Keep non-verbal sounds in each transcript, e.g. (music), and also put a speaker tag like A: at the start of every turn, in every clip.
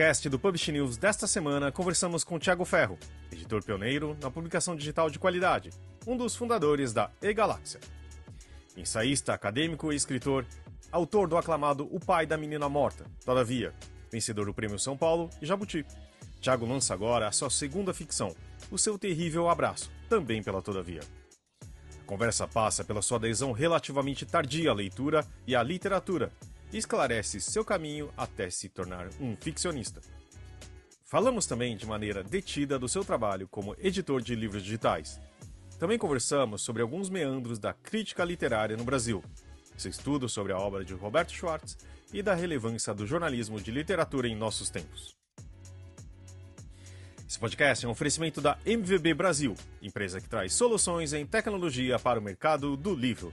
A: podcast do Publish News desta semana, conversamos com Tiago Ferro, editor pioneiro na publicação digital de qualidade, um dos fundadores da E-Galáxia. Ensaísta, acadêmico e escritor, autor do aclamado O Pai da Menina Morta, Todavia, vencedor do Prêmio São Paulo e Jabuti. Tiago lança agora a sua segunda ficção, O Seu Terrível Abraço, também pela Todavia. A conversa passa pela sua adesão relativamente tardia à leitura e à literatura, esclarece seu caminho até se tornar um ficcionista. Falamos também de maneira detida do seu trabalho como editor de livros digitais. Também conversamos sobre alguns meandros da crítica literária no Brasil, seu estudo sobre a obra de Roberto Schwartz e da relevância do jornalismo de literatura em nossos tempos. Esse podcast é um oferecimento da MVB Brasil, empresa que traz soluções em tecnologia para o mercado do livro.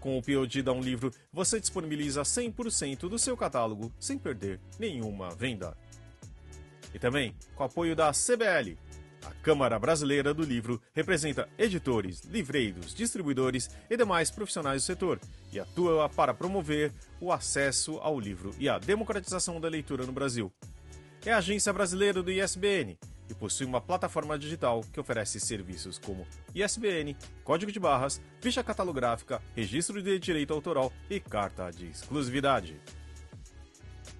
A: Com o POD da Um Livro, você disponibiliza 100% do seu catálogo sem perder nenhuma venda. E também com o apoio da CBL. A Câmara Brasileira do Livro representa editores, livreiros, distribuidores e demais profissionais do setor e atua para promover o acesso ao livro e a democratização da leitura no Brasil. É a agência brasileira do ISBN e possui uma plataforma digital que oferece serviços como ISBN, código de barras, ficha catalográfica, registro de direito autoral e carta de exclusividade.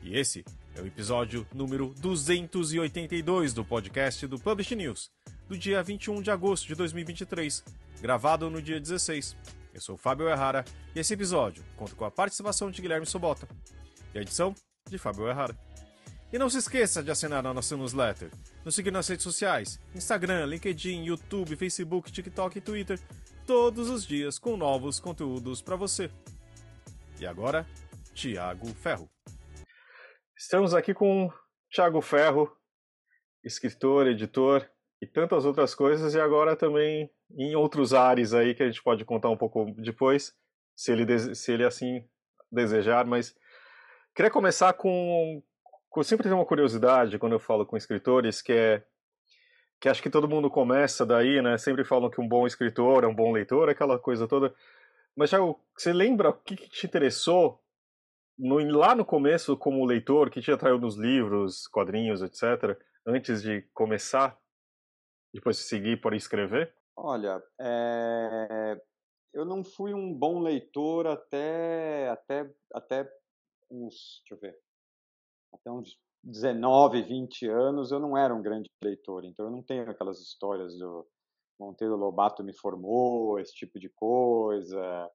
A: E esse é o episódio número 282 do podcast do Publish News, do dia 21 de agosto de 2023, gravado no dia 16. Eu sou Fábio Errara e esse episódio conta com a participação de Guilherme Sobota e a edição de Fábio Errara. E não se esqueça de assinar a nossa newsletter, nos seguir nas redes sociais, Instagram, LinkedIn, YouTube, Facebook, TikTok e Twitter, todos os dias com novos conteúdos para você. E agora, Tiago Ferro. Estamos aqui com Tiago Ferro, escritor, editor e tantas outras coisas, e agora também em outros ares aí que a gente pode contar um pouco depois, se ele, se ele assim desejar, mas queria começar com eu sempre tenho uma curiosidade quando eu falo com escritores que é que acho que todo mundo começa daí, né? Sempre falam que um bom escritor é um bom leitor, aquela coisa toda. Mas já você lembra o que, que te interessou no, lá no começo como leitor, que te atraiu nos livros, quadrinhos, etc., antes de começar, depois de seguir por escrever?
B: Olha, é... eu não fui um bom leitor até até até uns, deixa eu ver, até uns 19, 20 anos, eu não era um grande leitor, então eu não tenho aquelas histórias do Monteiro Lobato me formou, esse tipo de coisa.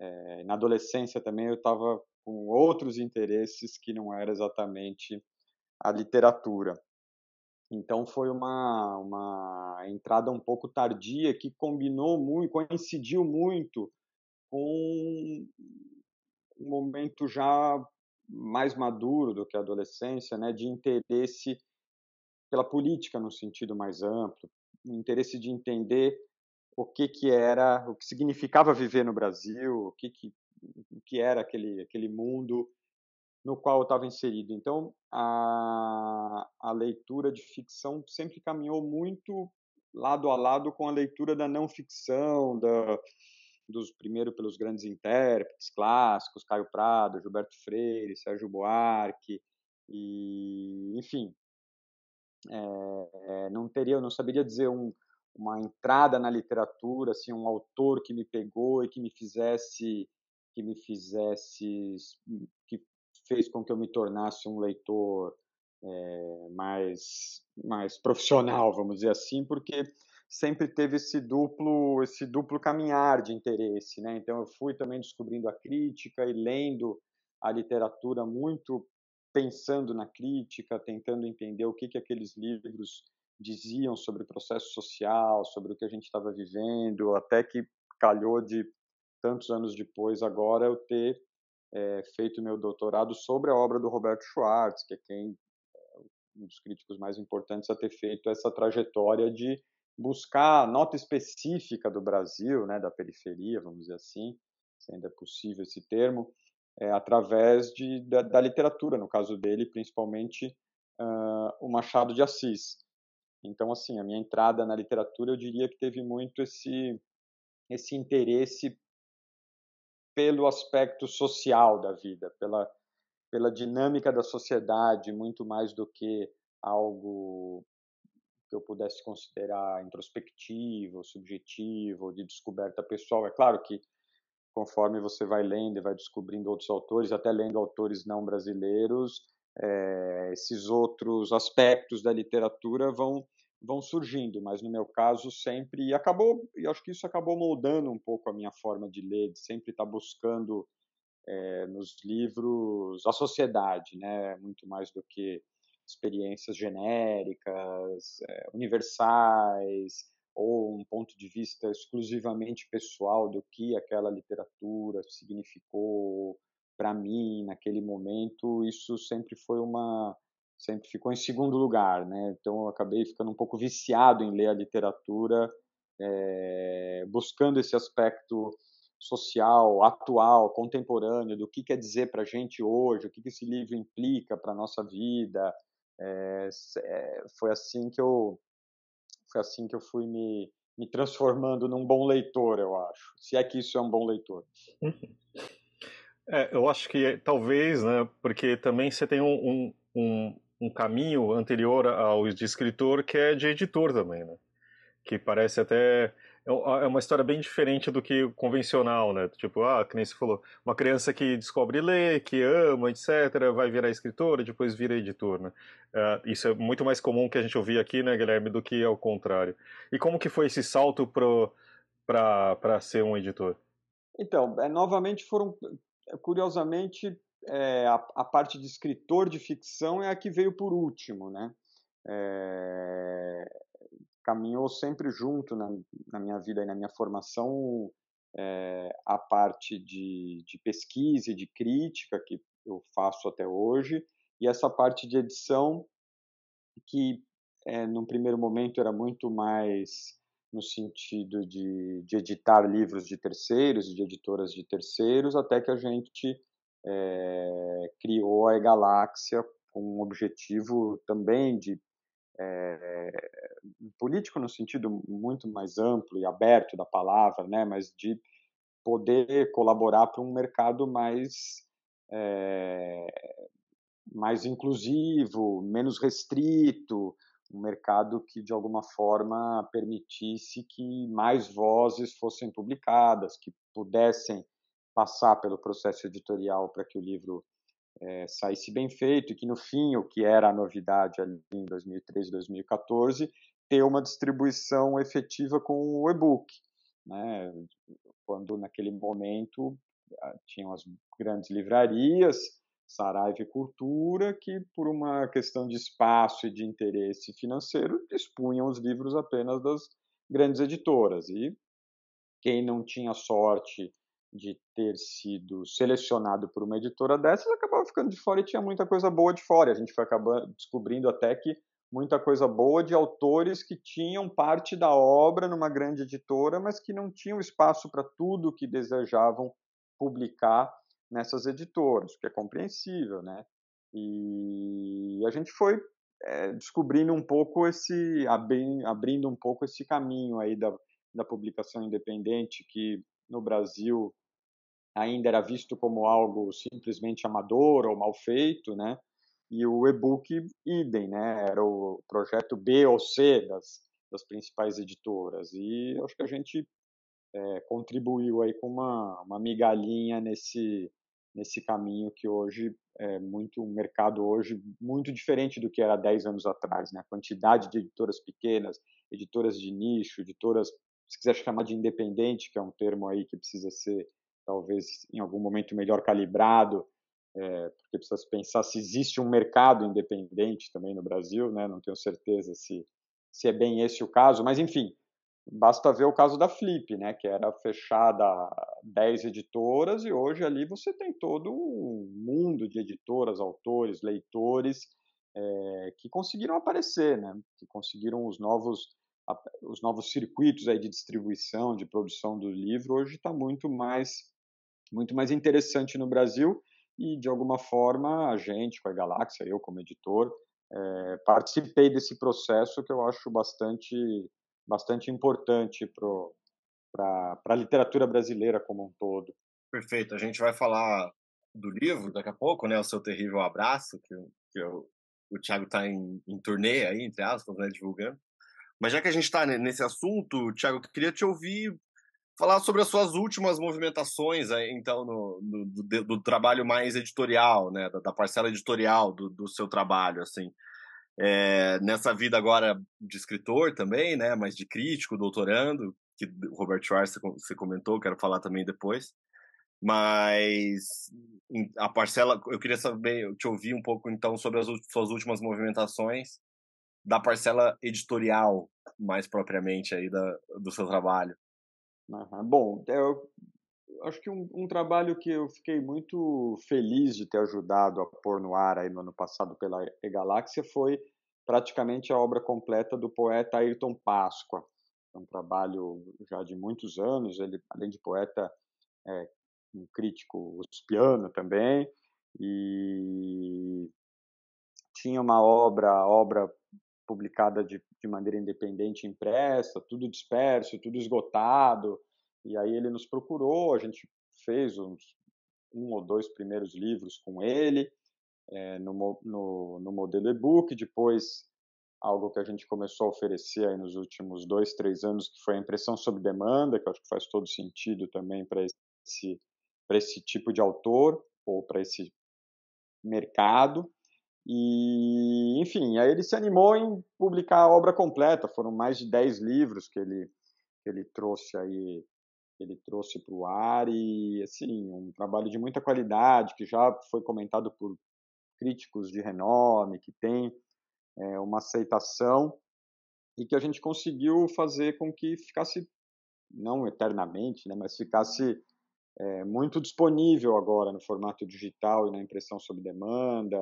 B: É, na adolescência também eu estava com outros interesses que não era exatamente a literatura. Então foi uma, uma entrada um pouco tardia que combinou muito, coincidiu muito com um momento já mais maduro do que a adolescência, né, de interesse pela política no sentido mais amplo, interesse de entender o que que era, o que significava viver no Brasil, o que que, o que era aquele aquele mundo no qual eu estava inserido. Então, a, a leitura de ficção sempre caminhou muito lado a lado com a leitura da não ficção, da, dos primeiro pelos grandes intérpretes clássicos, Caio Prado, Gilberto Freire, Sérgio Buarque, e enfim, é, não teria, não saberia dizer um, uma entrada na literatura, assim, um autor que me pegou e que me fizesse, que me fizesse, que fez com que eu me tornasse um leitor é, mais mais profissional, vamos dizer assim, porque sempre teve esse duplo esse duplo caminhar de interesse, né? Então eu fui também descobrindo a crítica e lendo a literatura muito pensando na crítica, tentando entender o que que aqueles livros diziam sobre o processo social, sobre o que a gente estava vivendo, até que calhou de tantos anos depois agora eu ter é, feito meu doutorado sobre a obra do Roberto Schwartz, que é quem um dos críticos mais importantes a ter feito essa trajetória de buscar nota específica do Brasil, né, da periferia, vamos dizer assim, se ainda é possível esse termo, é, através de, da, da, literatura, no caso dele, principalmente uh, o Machado de Assis. Então, assim, a minha entrada na literatura, eu diria que teve muito esse, esse interesse pelo aspecto social da vida, pela, pela dinâmica da sociedade, muito mais do que algo que eu pudesse considerar introspectivo, subjetivo, de descoberta pessoal. É claro que conforme você vai lendo e vai descobrindo outros autores, até lendo autores não brasileiros, é, esses outros aspectos da literatura vão vão surgindo, mas no meu caso sempre e acabou, e acho que isso acabou moldando um pouco a minha forma de ler, de sempre estar buscando é, nos livros a sociedade, né, muito mais do que experiências genéricas, é, universais, ou um ponto de vista exclusivamente pessoal do que aquela literatura significou para mim naquele momento, isso sempre foi uma sempre ficou em segundo lugar, né? Então eu acabei ficando um pouco viciado em ler a literatura, é, buscando esse aspecto social, atual, contemporâneo, do que quer dizer para a gente hoje, o que, que esse livro implica para a nossa vida. É, é, foi assim que eu foi assim que eu fui me, me transformando num bom leitor, eu acho. Se é que isso é um bom leitor. (laughs)
A: É, eu acho que talvez, né? Porque também você tem um, um, um caminho anterior ao de escritor que é de editor também, né? Que parece até é, é uma história bem diferente do que convencional, né? Tipo, ah, que nem você falou, uma criança que descobre ler, que ama, etc., vai virar escritora, depois vira editor, né? Uh, isso é muito mais comum que a gente ouvir aqui, né, Guilherme, do que ao contrário. E como que foi esse salto para ser um editor?
B: Então, é, novamente foram, curiosamente, é, a, a, parte de escritor de ficção é a que veio por último, né? É, caminhou sempre junto na, na, minha vida e na minha formação é, a parte de, de pesquisa e de crítica que eu faço até hoje e essa parte de edição que é, num primeiro momento era muito mais no sentido de, de editar livros de terceiros, de editoras de terceiros, até que a gente é, criou a E-Galáxia com um objetivo também de é, político no sentido muito mais amplo e aberto da palavra, né, mas de poder colaborar para um mercado mais é, mais inclusivo, menos restrito, um mercado que de alguma forma permitisse que mais vozes fossem publicadas, que pudessem passar pelo processo editorial para que o livro é, saísse bem feito e que no fim o que era a novidade ali em 2013 2014 ter uma distribuição efetiva com o e-book né? Quando naquele momento ah, tinham as grandes livrarias Saraiva e Cultura que por uma questão de espaço e de interesse financeiro dispunham os livros apenas das grandes editoras. E quem não tinha sorte de ter sido selecionado por uma editora dessas, acabava ficando de fora e tinha muita coisa boa de fora. A gente foi acabando descobrindo até que muita coisa boa de autores que tinham parte da obra numa grande editora, mas que não tinham espaço para tudo que desejavam publicar nessas editoras, o que é compreensível, né? E a gente foi é, descobrindo um pouco esse, abrindo um pouco esse caminho aí da, da publicação independente que no Brasil ainda era visto como algo simplesmente amador ou mal feito, né? E o e-book, idem, né? Era o projeto B ou C das, das principais editoras. E acho que a gente é, contribuiu aí com uma, uma migalhinha nesse, nesse caminho que hoje é muito um mercado hoje muito diferente do que era 10 anos atrás, né? A quantidade de editoras pequenas, editoras de nicho, editoras, se quiser chamar de independente, que é um termo aí que precisa ser talvez em algum momento melhor calibrado, é, porque precisa pensar se existe um mercado independente também no Brasil, né? Não tenho certeza se se é bem esse o caso, mas enfim, basta ver o caso da Flip, né? Que era fechada 10 editoras e hoje ali você tem todo um mundo de editoras, autores, leitores é, que conseguiram aparecer, né? Que conseguiram os novos os novos circuitos aí de distribuição, de produção do livro hoje está muito mais muito mais interessante no Brasil e de alguma forma a gente com a Galáxia, eu como editor, é, participei desse processo que eu acho bastante bastante importante para a literatura brasileira como um todo.
C: Perfeito. A gente vai falar do livro daqui a pouco, né? O seu terrível abraço que, que eu, o Thiago está em, em turnê aí, entre aspas, né, divulgando. Mas já que a gente está nesse assunto, Thiago, eu queria te ouvir falar sobre as suas últimas movimentações, então, no, no do, do, trabalho mais editorial, né, da, da parcela editorial do, do, seu trabalho, assim. É, nessa vida agora de escritor também, né, mas de crítico, doutorando, que o Robert Schwartz você comentou, quero falar também depois. Mas a parcela, eu queria saber, te ouvir um pouco então sobre as suas últimas movimentações da parcela editorial, mais propriamente aí da, do seu trabalho.
B: Uhum. Bom, eu acho que um, um, trabalho que eu fiquei muito feliz de ter ajudado a pôr no ar aí no ano passado pela E-Galáxia foi praticamente a obra completa do poeta Ayrton Páscoa. É um trabalho já de muitos anos, ele, além de poeta, é um crítico uspiano também, e tinha uma obra, obra publicada de, de maneira independente impressa, tudo disperso, tudo esgotado. E aí ele nos procurou, a gente fez uns um ou dois primeiros livros com ele é, no, no, no modelo e-book, depois algo que a gente começou a oferecer aí nos últimos dois, três anos, que foi a impressão sob demanda, que eu acho que faz todo sentido também para esse, esse tipo de autor ou para esse mercado. E, enfim, aí ele se animou em publicar a obra completa. Foram mais de 10 livros que ele, que ele trouxe aí ele trouxe para o ar e assim um trabalho de muita qualidade que já foi comentado por críticos de renome que tem é, uma aceitação e que a gente conseguiu fazer com que ficasse não eternamente né mas ficasse é, muito disponível agora no formato digital e na impressão sob demanda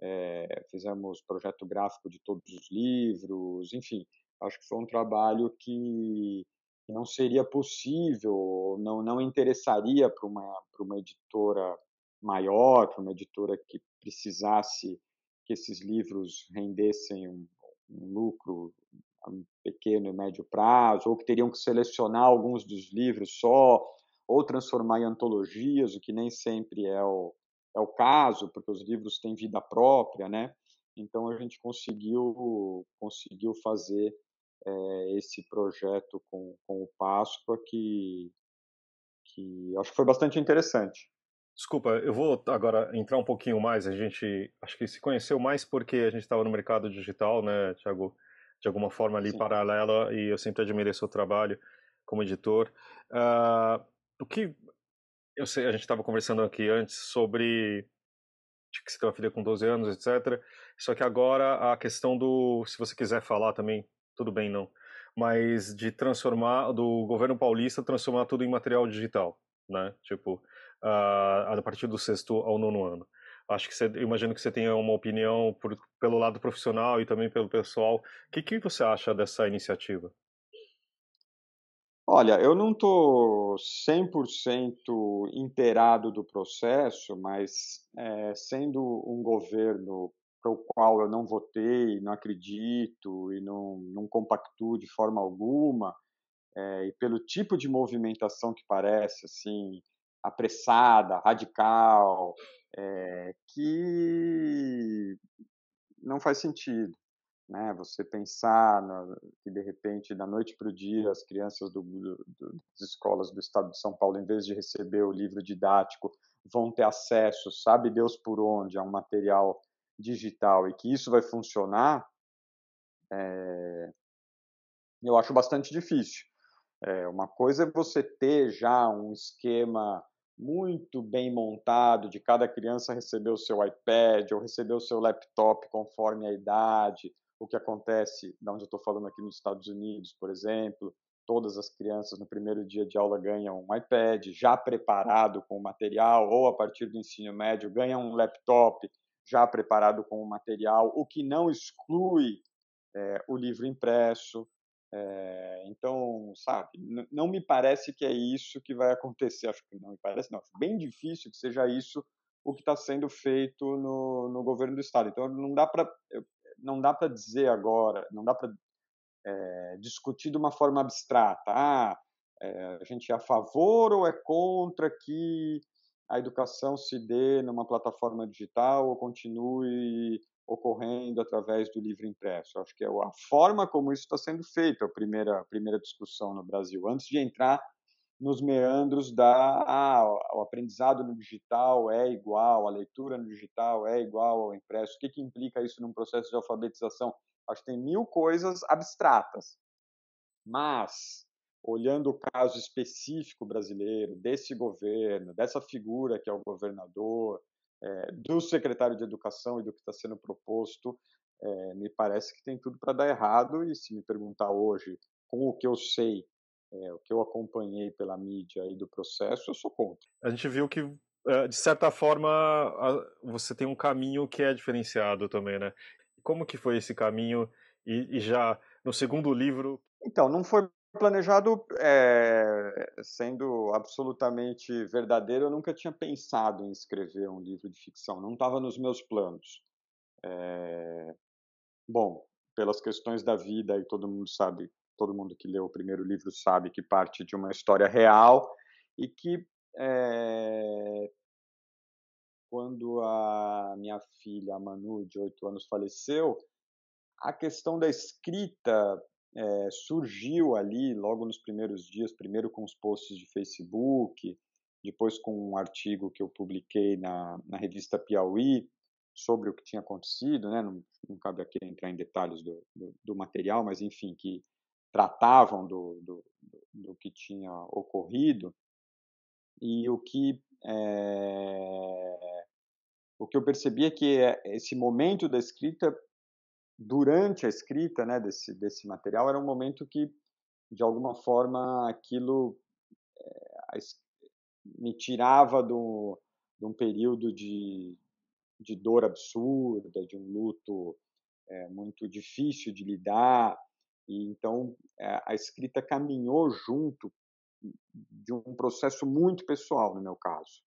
B: é, fizemos projeto gráfico de todos os livros, enfim, acho que foi um trabalho que não seria possível, não, não interessaria para uma, uma editora maior, para uma editora que precisasse que esses livros rendessem um, um lucro a um pequeno e médio prazo, ou que teriam que selecionar alguns dos livros só, ou transformar em antologias, o que nem sempre é o, é o caso, porque os livros têm vida própria, né? Então a gente conseguiu conseguiu fazer é, esse projeto com, com o Páscoa que que acho que foi bastante interessante.
A: Desculpa, eu vou agora entrar um pouquinho mais. A gente acho que se conheceu mais porque a gente estava no mercado digital, né, Thiago? De alguma forma ali Sim. paralela e eu sempre admirei seu trabalho como editor. Uh, o que eu sei, a gente estava conversando aqui antes sobre que você tem uma filha com 12 anos, etc. Só que agora a questão do, se você quiser falar também, tudo bem, não. Mas de transformar, do governo paulista, transformar tudo em material digital, né? Tipo, uh, a partir do sexto ao nono ano. Acho que você, imagino que você tenha uma opinião por, pelo lado profissional e também pelo pessoal. O que, que você acha dessa iniciativa?
B: Olha, eu não estou 100% inteirado do processo, mas é, sendo um governo para o qual eu não votei, não acredito e não, não compactuo de forma alguma, é, e pelo tipo de movimentação que parece, assim, apressada, radical, é, que não faz sentido né? Você pensar no, que de repente da noite para o dia as crianças do, do, das escolas do Estado de São Paulo, em vez de receber o livro didático, vão ter acesso, sabe Deus por onde, a um material digital e que isso vai funcionar, é, eu acho bastante difícil. É, uma coisa é você ter já um esquema muito bem montado de cada criança receber o seu iPad ou receber o seu laptop conforme a idade, o que acontece, da onde eu estou falando aqui nos Estados Unidos, por exemplo, todas as crianças no primeiro dia de aula ganham um iPad já preparado com o material, ou a partir do ensino médio ganham um laptop já preparado com o material, o que não exclui é, o livro impresso. É, então, sabe, não me parece que é isso que vai acontecer. Acho que não me parece, não. Acho bem difícil que seja isso o que está sendo feito no, no governo do estado. Então, não dá para não dá para dizer agora, não dá para é, discutir de uma forma abstrata. Ah, é, a gente é a favor ou é contra que a educação se dê numa plataforma digital ou continue ocorrendo através do livro impresso. Acho que é a forma como isso está sendo feito, a primeira, a primeira discussão no Brasil, antes de entrar nos meandros da ah, o aprendizado no digital é igual, a leitura no digital é igual ao impresso. O que, que implica isso num processo de alfabetização? Acho que tem mil coisas abstratas. Mas, olhando o caso específico brasileiro, desse governo, dessa figura que é o governador, é, do secretário de Educação e do que está sendo proposto, é, me parece que tem tudo para dar errado. E se me perguntar hoje, com o que eu sei, é, o que eu acompanhei pela mídia e do processo, eu sou contra.
A: A gente viu que, é, de certa forma, você tem um caminho que é diferenciado também, né? Como que foi esse caminho? E, e já no segundo livro.
B: Então, não foi planejado, é, sendo absolutamente verdadeiro, eu nunca tinha pensado em escrever um livro de ficção, não estava nos meus planos. É, bom, pelas questões da vida, e todo mundo sabe, todo mundo que leu o primeiro livro sabe que parte de uma história real e que é, quando a minha filha, a Manu, de oito anos, faleceu, a questão da escrita é, surgiu ali logo nos primeiros dias, primeiro com os posts de Facebook, depois com um artigo que eu publiquei na, na revista Piauí sobre o que tinha acontecido, né? não, não cabe aqui entrar em detalhes do, do, do material, mas enfim, que tratavam do, do, do, que tinha ocorrido e o que é, o que eu percebi é que esse momento da escrita durante a escrita né, desse, desse material era um momento que, de alguma forma, aquilo é, me tirava do, de um período de, de dor absurda, de um luto é, muito difícil de lidar. E então é, a escrita caminhou junto de um processo muito pessoal, no meu caso.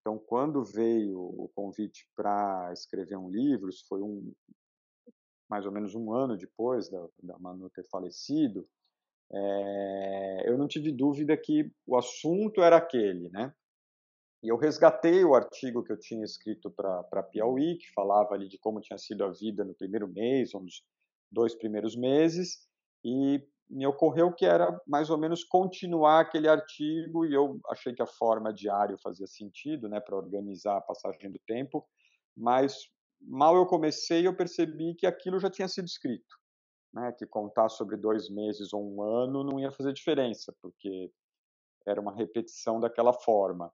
B: Então, quando veio o convite para escrever um livro, isso foi um, mais ou menos um ano depois da, da Manu ter falecido, é, eu não tive dúvida que o assunto era aquele, né? E eu resgatei o artigo que eu tinha escrito para Piauí, que falava ali de como tinha sido a vida no primeiro mês, ou nos dois primeiros meses, e me ocorreu que era mais ou menos continuar aquele artigo, e eu achei que a forma diário fazia sentido, né, para organizar a passagem do tempo, mas mal eu comecei, eu percebi que aquilo já tinha sido escrito. Né? Que contar sobre dois meses ou um ano não ia fazer diferença, porque era uma repetição daquela forma.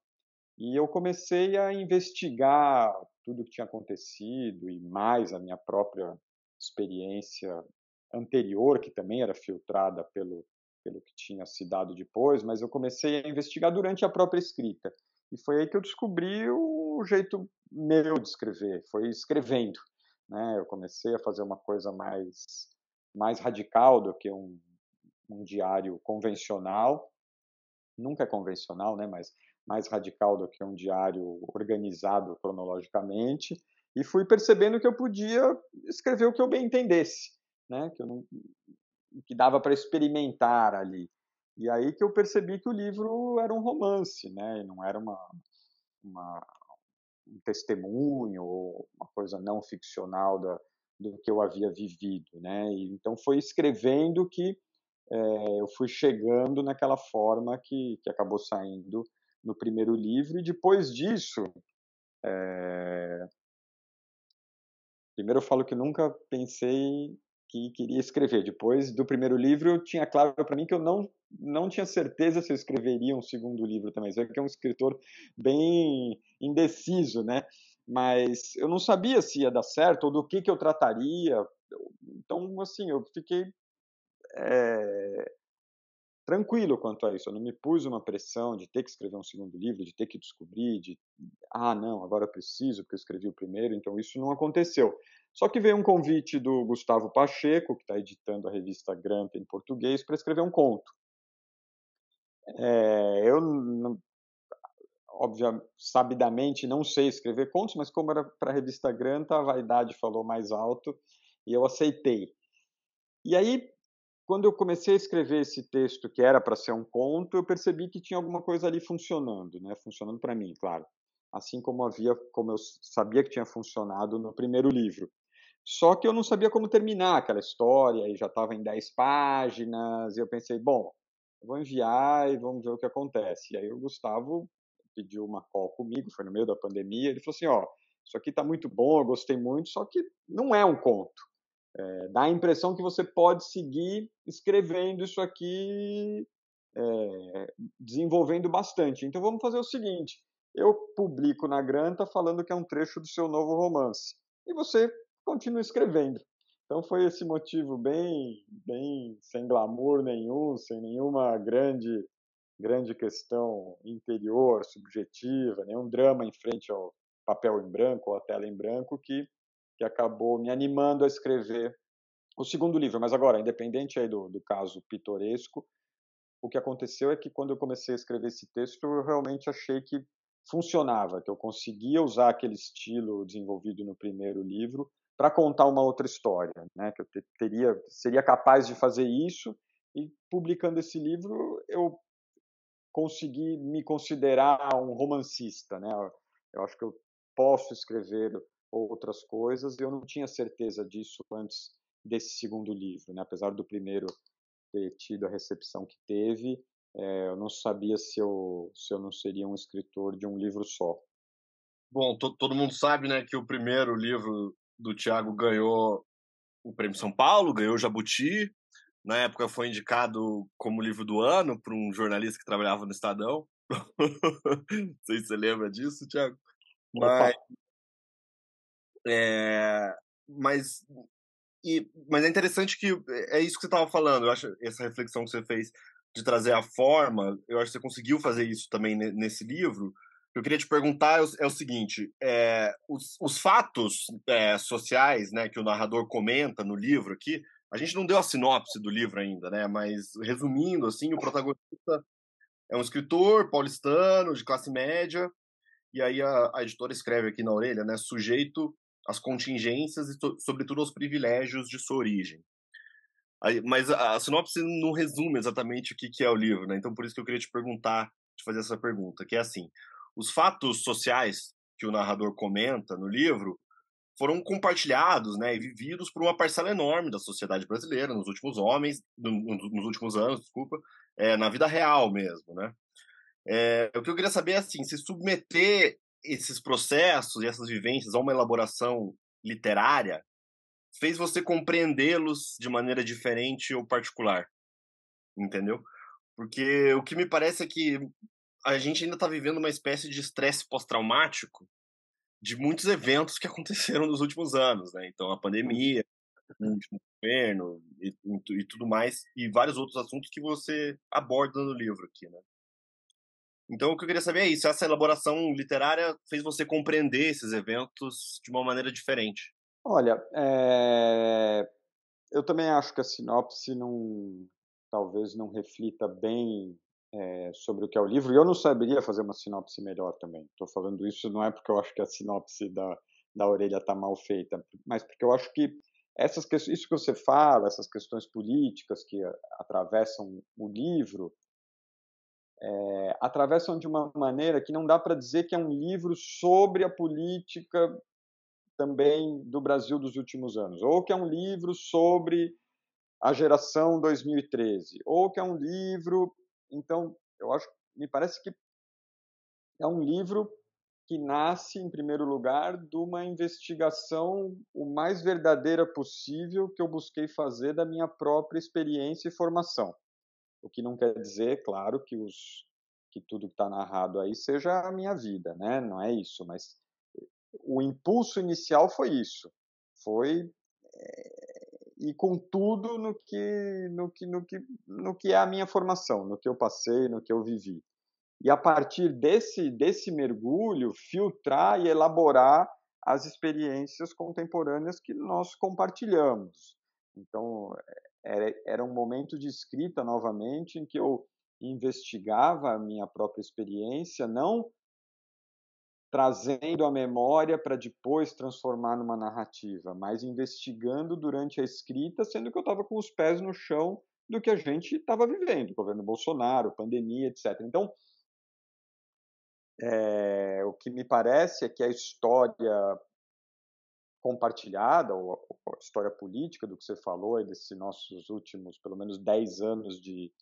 B: E eu comecei a investigar tudo o que tinha acontecido e mais a minha própria experiência anterior, que também era filtrada pelo, pelo que tinha se dado depois, mas eu comecei a investigar durante a própria escrita. E foi aí que eu descobri o jeito meu de escrever, foi escrevendo. Né? Eu comecei a fazer uma coisa mais, mais radical do que um, um diário convencional. Nunca é convencional, né? mas mais radical do que um diário organizado cronologicamente. E fui percebendo que eu podia escrever o que eu bem entendesse, né? que, não, que dava para experimentar ali. E aí que eu percebi que o livro era um romance, né? E não era uma, uma um testemunho ou uma coisa não ficcional da, do que eu havia vivido, né? E, então foi escrevendo que é, eu fui chegando naquela forma que, que acabou saindo no primeiro livro e depois disso é... primeiro eu falo que nunca pensei que queria escrever. Depois do primeiro livro, tinha claro para mim que eu não não tinha certeza se eu escreveria um segundo livro também. Você que é um escritor bem indeciso, né? Mas eu não sabia se ia dar certo ou do que que eu trataria. Então, assim, eu fiquei é, tranquilo quanto a isso. Eu não me pus uma pressão de ter que escrever um segundo livro, de ter que descobrir, de ah, não, agora eu preciso porque eu escrevi o primeiro. Então isso não aconteceu. Só que veio um convite do Gustavo Pacheco, que está editando a revista Granta em português, para escrever um conto. É, eu, obviamente, sabidamente não sei escrever contos, mas como era para a revista Granta, a vaidade falou mais alto e eu aceitei. E aí quando eu comecei a escrever esse texto que era para ser um conto, eu percebi que tinha alguma coisa ali funcionando, né? Funcionando para mim, claro. Assim como havia, como eu sabia que tinha funcionado no primeiro livro. Só que eu não sabia como terminar aquela história, e já estava em 10 páginas, e eu pensei, bom, vou enviar e vamos ver o que acontece. E aí o Gustavo pediu uma call comigo, foi no meio da pandemia, ele falou assim, ó, isso aqui está muito bom, eu gostei muito, só que não é um conto. É, dá a impressão que você pode seguir escrevendo isso aqui, é, desenvolvendo bastante. Então vamos fazer o seguinte: eu publico na Granta falando que é um trecho do seu novo romance e você continua escrevendo. Então foi esse motivo bem, bem sem glamour nenhum, sem nenhuma grande, grande questão interior, subjetiva, nenhum drama em frente ao papel em branco ou à tela em branco que que acabou me animando a escrever o segundo livro. Mas agora, independente aí do, do caso pitoresco, o que aconteceu é que quando eu comecei a escrever esse texto, eu realmente achei que funcionava, que eu conseguia usar aquele estilo desenvolvido no primeiro livro para contar uma outra história, né? Que eu teria, seria capaz de fazer isso e publicando esse livro eu consegui me considerar um romancista, né? Eu acho que eu posso escrever outras coisas. Eu não tinha certeza disso antes desse segundo livro, né? apesar do primeiro ter tido a recepção que teve, é, eu não sabia se eu, se eu não seria um escritor de um livro só.
C: Bom, todo mundo sabe né, que o primeiro livro do Tiago ganhou o Prêmio São Paulo, ganhou o Jabuti. Na época foi indicado como livro do ano por um jornalista que trabalhava no Estadão. (laughs) não sei se você lembra disso, Tiago. Mas, é, mas, e, mas é interessante que é isso que você estava falando. Eu acho essa reflexão que você fez de trazer a forma, eu acho que você conseguiu fazer isso também nesse livro. Eu queria te perguntar é o, é o seguinte: é, os, os, fatos é, sociais, né, que o narrador comenta no livro aqui, a gente não deu a sinopse do livro ainda, né? Mas resumindo, assim, o protagonista é um escritor paulistano de classe média e aí a, a editora escreve aqui na orelha, né? Sujeito as contingências e, sobretudo, os privilégios de sua origem. Mas a sinopse não resume exatamente o que é o livro, né? Então, por isso que eu queria te perguntar, te fazer essa pergunta, que é assim: os fatos sociais que o narrador comenta no livro foram compartilhados, né, e vividos por uma parcela enorme da sociedade brasileira nos últimos homens, nos últimos anos, desculpa, é, na vida real mesmo, né? É, o que eu queria saber é assim, se submeter esses processos e essas vivências a uma elaboração literária fez você compreendê-los de maneira diferente ou particular. Entendeu? Porque o que me parece é que a gente ainda está vivendo uma espécie de estresse pós-traumático de muitos eventos que (laughs) aconteceram nos últimos anos, né? Então, a pandemia, o último governo e, e, tudo mais, e vários outros assuntos que você aborda no livro aqui, né? Então, o que eu queria saber é isso: essa elaboração literária fez você compreender esses eventos de uma maneira diferente?
B: Olha, é... eu também acho que a sinopse não, talvez não reflita bem é, sobre o que é o livro. E eu não saberia fazer uma sinopse melhor também. Estou falando isso não é porque eu acho que a sinopse da, da orelha está mal feita, mas porque eu acho que essas isso que você fala, essas questões políticas que atravessam o livro, é, atravessam de uma maneira que não dá para dizer que é um livro sobre a política também do Brasil dos últimos anos, ou que é um livro sobre a geração 2013, ou que é um livro. Então, eu acho, me parece que é um livro que nasce, em primeiro lugar, de uma investigação o mais verdadeira possível que eu busquei fazer da minha própria experiência e formação. O que não quer dizer, claro, que, os, que tudo que está narrado aí seja a minha vida, né? Não é isso, mas o impulso inicial foi isso. Foi é, e com tudo no que, no, que, no, que, no que é a minha formação, no que eu passei, no que eu vivi. E a partir desse, desse mergulho, filtrar e elaborar as experiências contemporâneas que nós compartilhamos. Então, era, era um momento de escrita novamente em que eu investigava a minha própria experiência, não trazendo a memória para depois transformar numa narrativa, mas investigando durante a escrita, sendo que eu estava com os pés no chão do que a gente estava vivendo, governo Bolsonaro, pandemia, etc. Então, é, o que me parece é que a história compartilhada, ou a história política do que você falou, desses nossos últimos, pelo menos, 10 anos de,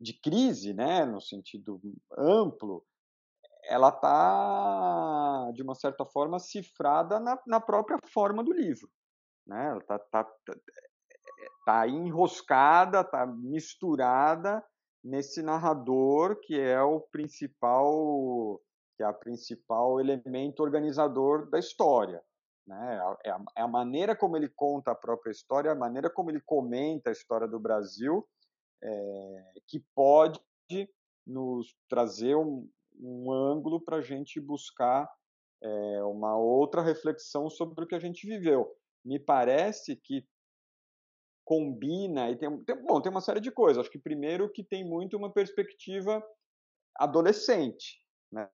B: de crise, né, no sentido amplo, ela está, de uma certa forma, cifrada na, na, própria forma do livro. Né? Ela está tá, tá, tá enroscada, está misturada nesse narrador que é o principal que é a principal elemento organizador da história. Né? É, a, é a maneira como ele conta a própria história, a maneira como ele comenta a história do Brasil, é, que pode nos trazer um, um ângulo para a gente buscar é, uma outra reflexão sobre o que a gente viveu. Me parece que combina e tem, tem, bom tem uma série de coisas. Acho que primeiro que tem muito uma perspectiva adolescente, né,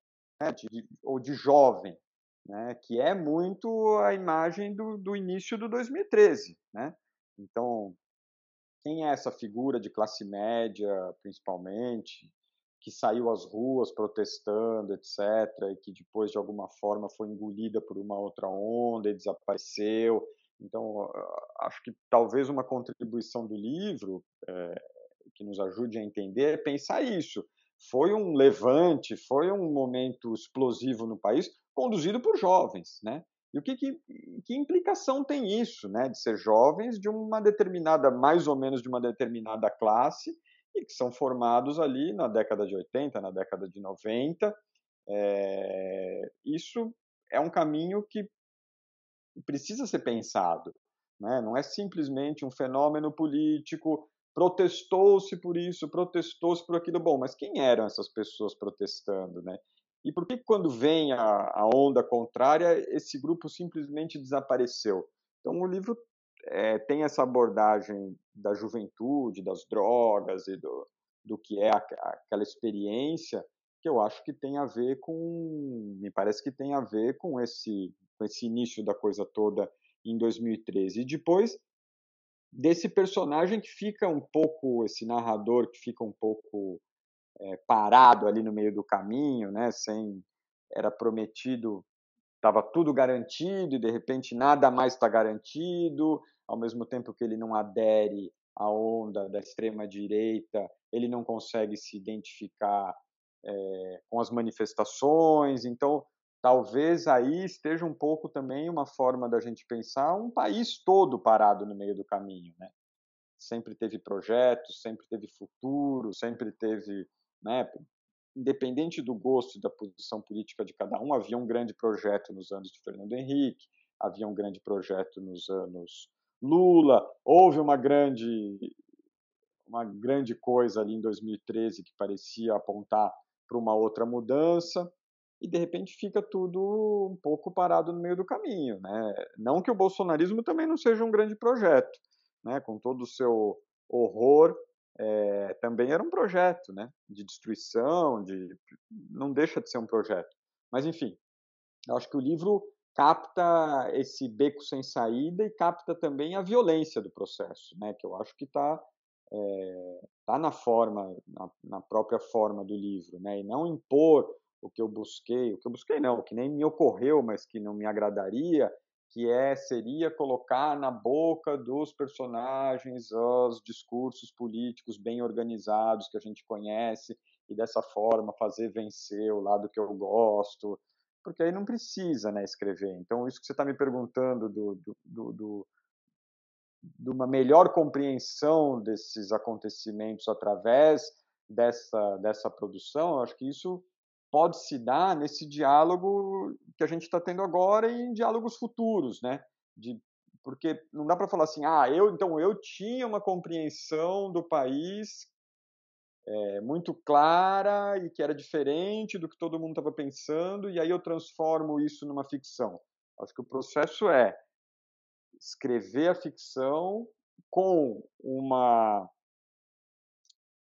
B: de, ou de jovem, né, que é muito a imagem do, do início do 2013, né. Então quem é essa figura de classe média, principalmente, que saiu às ruas protestando, etc., e que depois, de alguma forma, foi engolida por uma outra onda e desapareceu. Então, acho que talvez uma contribuição do livro é, que nos ajude a entender é pensar isso. Foi um levante, foi um momento explosivo no país, conduzido por jovens, né? E o que, que, que, implicação tem isso, né, de ser jovens de uma determinada, mais ou menos de uma determinada classe, e que são formados ali na década de 80, na década de 90. É, isso é um caminho que precisa ser pensado. Né? Não é simplesmente um fenômeno político, protestou-se por isso, protestou-se por aquilo. Bom, mas quem eram essas pessoas protestando? Né? E por que quando vem a, a onda contrária, esse grupo simplesmente desapareceu? Então o livro é, tem essa abordagem da juventude, das drogas e do, do que é a, aquela experiência que eu acho que tem a ver com, me parece que tem a ver com esse, com esse início da coisa toda em 2013. E depois desse personagem que fica um pouco, esse narrador que fica um pouco é, parado ali no meio do caminho, né, sem era prometido, estava tudo garantido e de repente nada mais está garantido, ao mesmo tempo que ele não adere à onda da extrema direita, ele não consegue se identificar é, com as manifestações. Então, talvez aí esteja um pouco também uma forma da gente pensar um país todo parado no meio do caminho, né? Sempre teve projetos, sempre teve futuro, sempre teve, né? Independente do gosto e da posição política de cada um, havia um grande projeto nos anos de Fernando Henrique, havia um grande projeto nos anos Lula, houve uma grande uma grande coisa ali em 2013 que parecia apontar para uma outra mudança e de repente fica tudo um pouco parado no meio do caminho, né? Não que o bolsonarismo também não seja um grande projeto, né? Com todo o seu horror, é, também era um projeto, né? De destruição, de não deixa de ser um projeto. Mas enfim, acho que o livro capta esse beco sem saída e capta também a violência do processo, né? Que eu acho que está é, tá na forma, na, na, própria forma do livro, né? E não impor o que eu busquei, o que eu busquei não, o que nem me ocorreu, mas que não me agradaria, que é seria colocar na boca dos personagens os discursos políticos bem organizados que a gente conhece e dessa forma fazer vencer o lado que eu gosto, porque aí não precisa né, escrever. Então, isso que você está me perguntando do, do, do, do, de uma melhor compreensão desses acontecimentos através dessa, dessa produção, eu acho que isso pode se dar nesse diálogo que a gente está tendo agora e em diálogos futuros, né? De porque não dá para falar assim, ah, eu então eu tinha uma compreensão do país é, muito clara e que era diferente do que todo mundo estava pensando, e aí eu transformo isso numa ficção. Acho que o processo é escrever a ficção com uma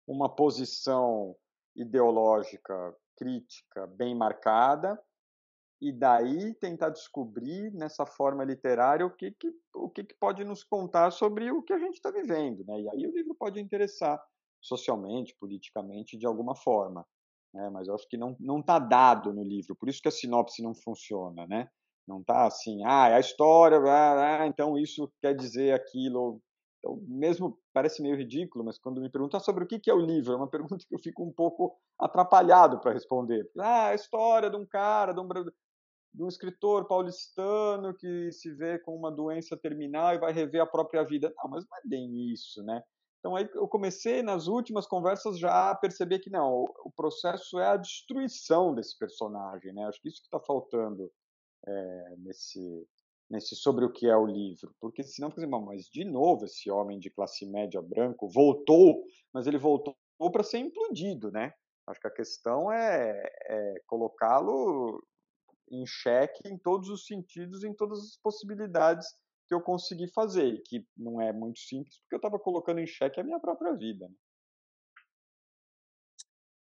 B: uma posição ideológica crítica bem marcada e daí tentar descobrir nessa forma literária o que, que o que, que, pode nos contar sobre o que a gente está vivendo, né? E aí o livro pode interessar socialmente, politicamente, de alguma forma, né? Mas eu acho que não não está dado no livro, por isso que a sinopse não funciona, né? Não está assim, ah, é a história, ah, ah, então isso quer dizer aquilo. Então, mesmo parece meio ridículo, mas quando me perguntam sobre o que é o livro, é uma (laughs) pergunta que eu fico um pouco atrapalhado para responder. Ah, a história de um cara, de um, de um escritor paulistano que se vê com uma doença terminal e vai rever a própria vida. Não, mas não é bem isso, né? Então aí eu comecei nas últimas conversas já a perceber que não, o processo é a destruição desse personagem, né? Acho que isso que está faltando é, nesse nesse sobre o que é o livro, porque senão, por exemplo, mas de novo esse homem de classe média branco voltou, mas ele voltou para ser implodido, né? Acho que a questão é, é colocá-lo em xeque em todos os sentidos, em todas as possibilidades que eu consegui fazer, que não é muito simples, porque eu estava colocando em xeque a minha própria vida. Né?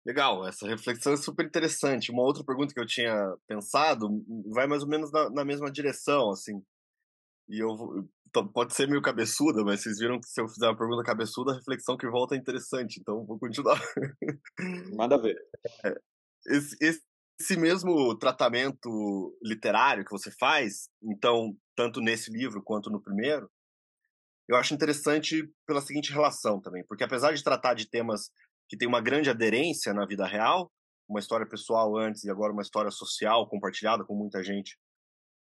C: Legal, essa reflexão é super interessante. Uma outra pergunta que eu tinha pensado vai mais ou menos na, na mesma direção, assim. E eu pode ser meio cabeçuda, mas vocês viram que se eu fizer uma pergunta cabeçuda, a reflexão que volta é interessante, então vou continuar. (laughs)
B: Manda ver.
C: É, esse, esse, esse mesmo tratamento literário que você faz, então, tanto nesse livro quanto no primeiro, eu acho interessante pela seguinte relação também, porque apesar de tratar de temas que têm uma grande aderência na vida real, uma história pessoal antes e agora uma história social compartilhada com muita gente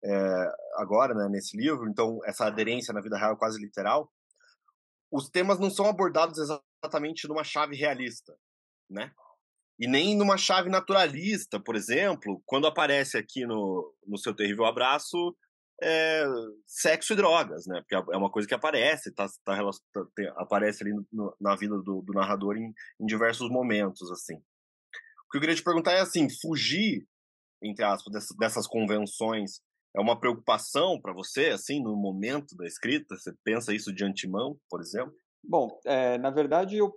C: é, agora, né, nesse livro, então essa aderência na vida real é quase literal, os temas não são abordados exatamente numa chave realista, né? E nem numa chave naturalista, por exemplo, quando aparece aqui no, no seu terrível abraço é, sexo e drogas, né? Porque é uma coisa que aparece, tá, tá, tá aparece ali no, na vida do, do narrador em, em, diversos momentos, assim. O que eu queria te perguntar é assim, fugir, entre aspas, dessas, dessas convenções é uma preocupação para você, assim, no momento da escrita? Você pensa isso de antemão, por exemplo?
B: Bom, é, na verdade eu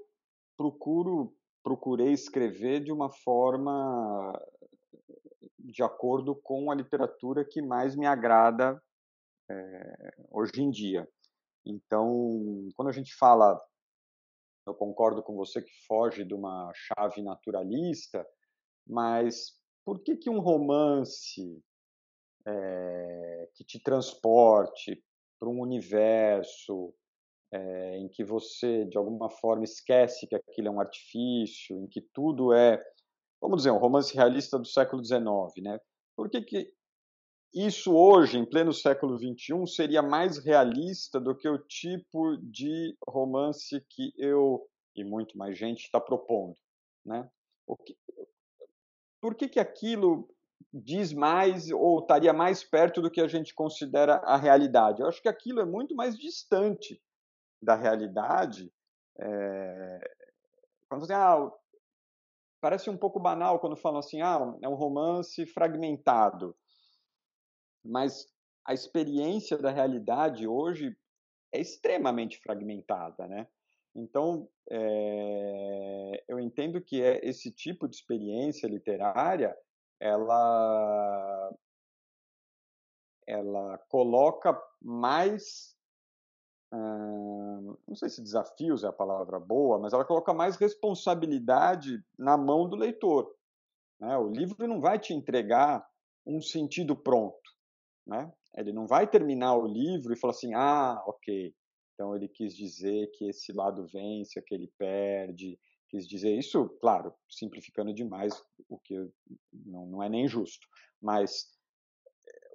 B: procuro procurei escrever de uma forma de acordo com a literatura que mais me agrada é, hoje em dia. Então, quando a gente fala, eu concordo com você que foge de uma chave naturalista, mas por que, que um romance é, que te transporte para um universo é, em que você, de alguma forma, esquece que aquilo é um artifício, em que tudo é, vamos dizer, um romance realista do século XIX, né? Por que, que isso hoje, em pleno século XXI, seria mais realista do que o tipo de romance que eu e muito mais gente está propondo, né? Que, por que, que aquilo diz mais ou estaria mais perto do que a gente considera a realidade? Eu acho que aquilo é muito mais distante da realidade, é, quando assim, ah, parece um pouco banal quando falam assim, ah, é um romance fragmentado, mas a experiência da realidade hoje é extremamente fragmentada, né? Então, é, eu entendo que é esse tipo de experiência literária, ela, ela coloca mais não sei se desafios é a palavra boa, mas ela coloca mais responsabilidade na mão do leitor. Né? O livro não vai te entregar um sentido pronto. Né? Ele não vai terminar o livro e falar assim, ah, ok, então ele quis dizer que esse lado vence, aquele perde, quis dizer isso, claro, simplificando demais, o que não, não é nem justo, mas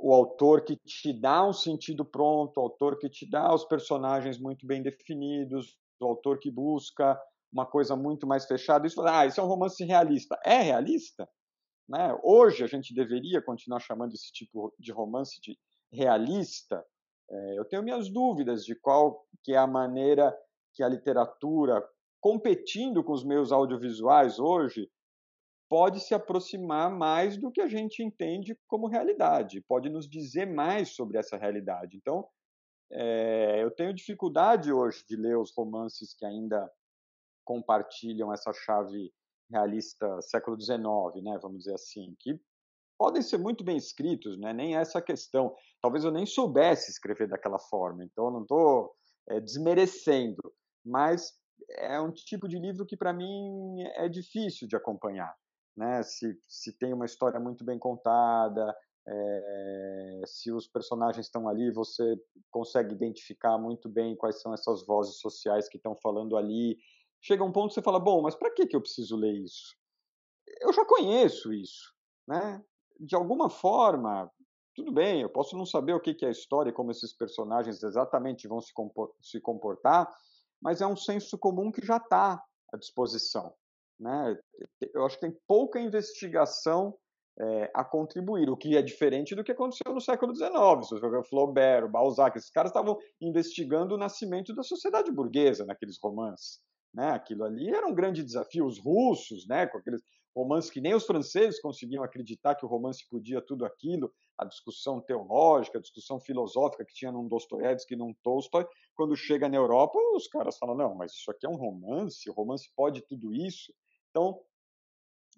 B: o autor que te dá um sentido pronto, o autor que te dá os personagens muito bem definidos, o autor que busca uma coisa muito mais fechada. Isso, ah, isso é um romance realista. É realista? Né? Hoje a gente deveria continuar chamando esse tipo de romance de realista, É, eu tenho minhas dúvidas de qual que é a maneira que a literatura, competindo com os meus audiovisuais hoje, pode se aproximar mais do que a gente entende como realidade, pode nos dizer mais sobre essa realidade. Então, é, eu tenho dificuldade hoje de ler os romances que ainda compartilham essa chave realista século XIX, né, vamos dizer assim, que podem ser muito bem escritos, né, nem essa questão. Talvez eu nem soubesse escrever daquela forma, então não estou é, desmerecendo, mas é um tipo de livro que para mim é difícil de acompanhar. Né? Se, se tem uma história muito bem contada, é, se os personagens estão ali, você consegue identificar muito bem quais são essas vozes sociais que estão falando ali. Chega um ponto que você fala, bom, mas para que, eu preciso ler isso? Eu já conheço isso, né? De alguma forma, tudo bem, eu posso não saber o que, que é a história, como esses personagens exatamente vão se comportar, mas é um senso comum que já está à disposição. Né? Eu acho que tem pouca investigação é, a contribuir, o que é diferente do que aconteceu no século XIX. Se você Flaubert, Balzac, esses caras estavam investigando o nascimento da sociedade burguesa naqueles romances. Né? Aquilo ali era um grande desafio. Os russos, né, com aqueles romances que nem os franceses conseguiam acreditar que o romance podia tudo aquilo, a discussão teológica, a discussão filosófica que tinha num Dostoiévski num Tolstói, quando chega na Europa, os caras falam, não, mas isso aqui é um romance, o romance pode tudo isso. Então,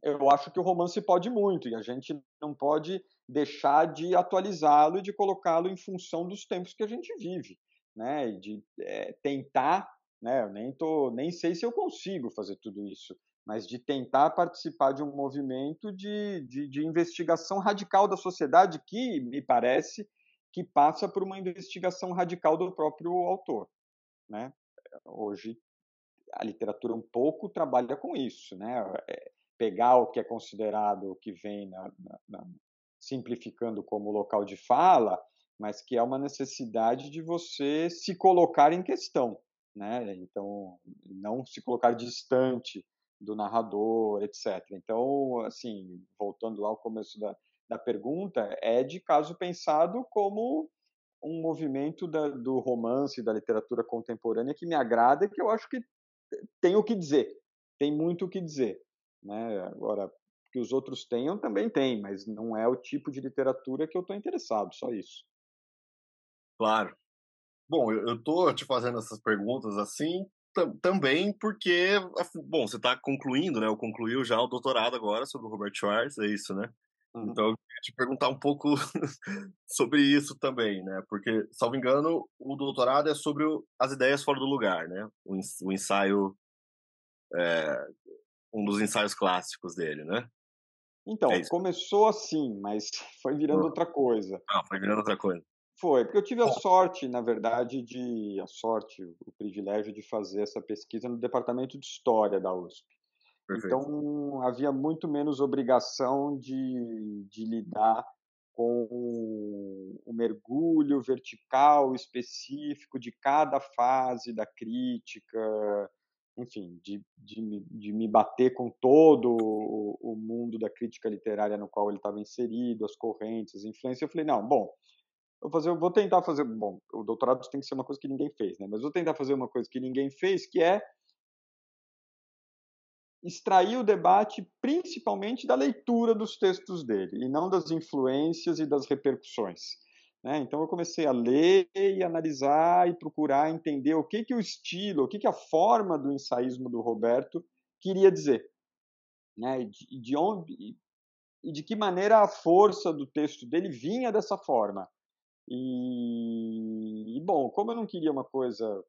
B: eu acho que o romance pode muito e a gente não pode deixar de atualizá-lo e de colocá-lo em função dos tempos que a gente vive, né? E de é, tentar, né? Eu nem tô, nem sei se eu consigo fazer tudo isso, mas de tentar participar de um movimento de, de, de investigação radical da sociedade que me parece que passa por uma investigação radical do próprio autor, né? Hoje a literatura um pouco trabalha com isso, né? É, pegar o que é considerado o que vem na, na, na, simplificando como local de fala, mas que é uma necessidade de você se colocar em questão, né? Então, não se colocar distante do narrador, etc. Então, assim, voltando lá ao começo da, da pergunta, é de caso pensado como um movimento da, do romance, da literatura contemporânea que me agrada e que eu acho que tem o que dizer, tem muito o que dizer. Né? Agora, que os outros tenham, também tem, mas não é o tipo de literatura que eu estou interessado, só isso.
C: Claro. Bom, eu estou te fazendo essas perguntas assim também porque, bom, você está concluindo, né? Ou concluiu já o doutorado agora sobre o Robert Schwartz, é isso, né? Uhum. Então, eu queria te perguntar um pouco (laughs) sobre isso também, né? Porque, salvo engano, o doutorado é sobre as ideias fora do lugar, né? O ensaio é, um dos ensaios clássicos dele, né?
B: Então, é começou assim, mas (laughs) foi virando outra coisa.
C: Ah, foi virando outra coisa.
B: Foi, porque eu tive a sorte, na verdade, de a sorte, o privilégio de fazer essa pesquisa no departamento de história da USP. Perfeito. Então havia muito menos obrigação de, de lidar com o mergulho vertical específico de cada fase da crítica, enfim, de, de, de, me bater com todo o, o, mundo da crítica literária no qual ele estava inserido, as correntes, as influências. Eu falei, não, bom, eu vou, fazer, eu vou tentar fazer, bom, o doutorado tem que ser uma coisa que ninguém fez, né? Mas vou tentar fazer uma coisa que ninguém fez, que é extrair o debate principalmente da leitura dos textos dele e não das influências e das repercussões. Né? Então eu comecei a ler e analisar e procurar entender o que que o estilo, o que que a forma do ensaísmo do Roberto queria dizer, né? E de, de onde e de que maneira a força do texto dele vinha dessa forma. E, e bom, como eu não queria uma coisa,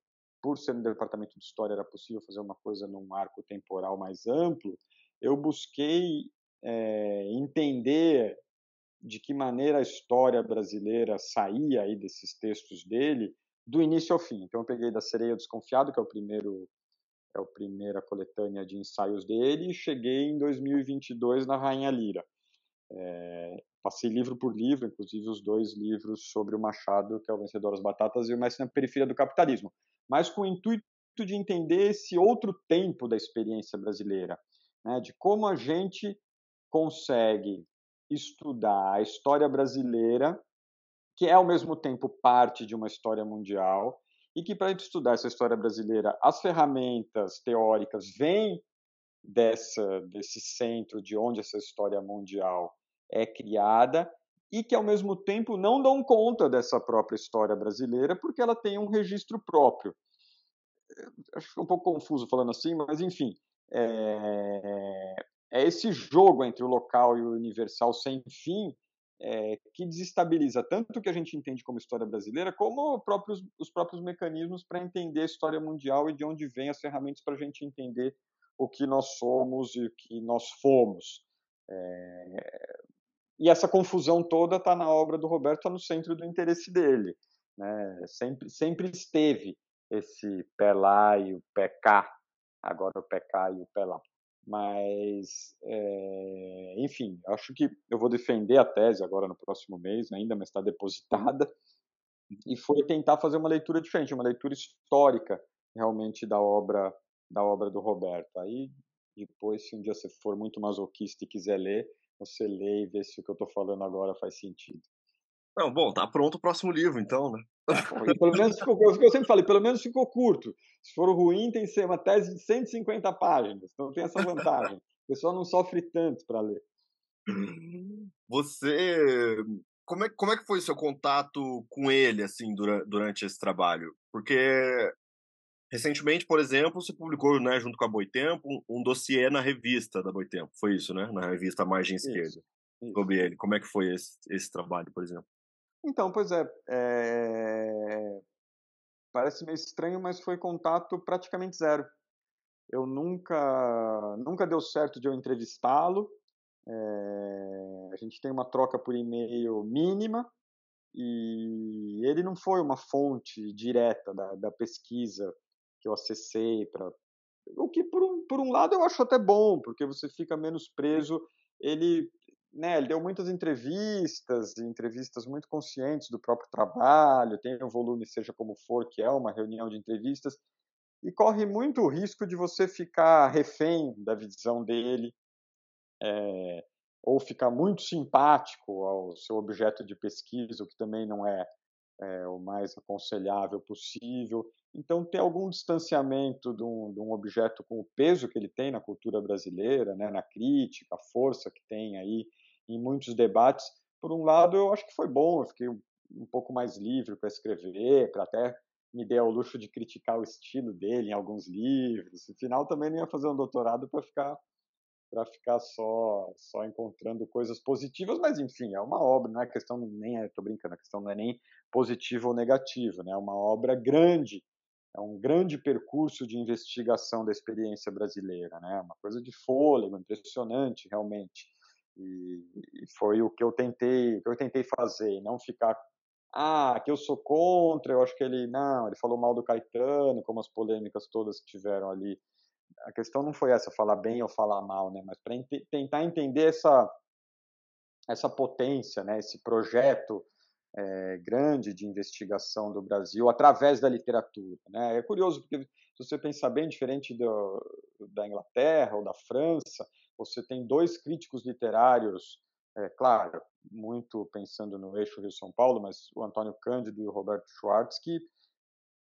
B: por ser no departamento de história era possível fazer uma coisa num arco temporal mais amplo, eu busquei é, entender de que maneira a história brasileira saía aí desses textos dele do início ao fim. Então eu peguei da Sereia Desconfiado, que é o primeiro é a primeira coletânea de ensaios dele, e cheguei em 2022 na Rainha Lira. É, passei livro por livro, inclusive os dois livros sobre o Machado, que é o Vencedor das Batatas, e o Mestre na Periferia do Capitalismo, mas com o intuito de entender esse outro tempo da experiência brasileira, né, de como a gente consegue estudar a história brasileira que é ao mesmo tempo parte de uma história mundial e que para estudar essa história brasileira, as ferramentas teóricas vêm dessa desse centro de onde essa história mundial é criada e que ao mesmo tempo não dão conta dessa própria história brasileira porque ela tem um registro próprio. Acho que é um pouco confuso falando assim, mas enfim, é, é esse jogo entre o local e o universal sem fim é, que desestabiliza tanto o que a gente entende como história brasileira, como próprios, os próprios mecanismos para entender a história mundial e de onde vêm as ferramentas para a gente entender o que nós somos e o que nós fomos. É, e essa confusão toda está na obra do Roberto, está no centro do interesse dele. Né? Sempre, sempre esteve esse pé lá e o pé cá, agora o pé cá e o pé lá. Mas, é, enfim, acho que eu vou defender a tese agora no próximo mês, ainda, mas está depositada. E foi tentar fazer uma leitura diferente, uma leitura histórica realmente da obra da obra do Roberto. Aí depois, se um dia você for muito masoquista e quiser ler, você lê e vê se o que eu estou falando agora faz sentido.
C: Não, bom, tá pronto o próximo livro, então, né?
B: Pelo menos ficou, eu sempre falei, pelo menos ficou curto. Se for ruim, tem que ser uma tese de 150 páginas. Então tem essa vantagem. (laughs) O pessoal não sofre tanto para ler.
C: Você. Como é, como é que foi o seu contato com ele, assim, durante, durante esse trabalho? Porque recentemente, por exemplo, você publicou, né, junto com a Boitempo, um dossiê na revista da Boitempo. Foi isso, né? Na revista Margem Esquerda. Isso, isso. Sobre ele. Como é que foi esse, esse trabalho, por exemplo?
B: Então, pois é, é, Parece meio estranho, mas foi contato praticamente zero. Eu nunca, nunca deu certo de eu entrevistá-lo. É... A gente tem uma troca por e-mail mínima e ele não foi uma fonte direta da, da pesquisa que eu acessei para o que por um, por um lado eu acho até bom porque você fica menos preso ele né, ele deu muitas entrevistas, entrevistas muito conscientes do próprio trabalho, tem um volume, seja como for, que é uma reunião de entrevistas, e corre muito o risco de você ficar refém da visão dele, é, ou ficar muito simpático ao seu objeto de pesquisa, o que também não é, é o mais aconselhável possível. Então, ter algum distanciamento de um, de um, objeto com o peso que ele tem na cultura brasileira, né, na crítica, a força que tem aí em muitos debates. Por um lado, eu acho que foi bom, eu fiquei um pouco mais livre para escrever, para até me dei ao luxo de criticar o estilo dele em alguns livros. No final, também não ia fazer um doutorado para ficar para ficar só só encontrando coisas positivas, mas enfim, é uma obra, não é questão nem é, tô brincando, a questão não é nem positiva ou negativa, né? É uma obra grande, é um grande percurso de investigação da experiência brasileira, né? Uma coisa de fôlego, impressionante realmente. E, e foi o que eu tentei, que eu tentei fazer, não ficar ah, que eu sou contra, eu acho que ele não, ele falou mal do Caetano, como as polêmicas todas que tiveram ali. A questão não foi essa, falar bem ou falar mal, né, mas para ent tentar entender essa essa potência, né, esse projeto é, grande de investigação do Brasil através da literatura. Né? É curioso, porque se você pensar bem, diferente do, da Inglaterra ou da França, você tem dois críticos literários, é, claro, muito pensando no eixo Rio-São Paulo, mas o Antônio Cândido e o Roberto Schwartz, que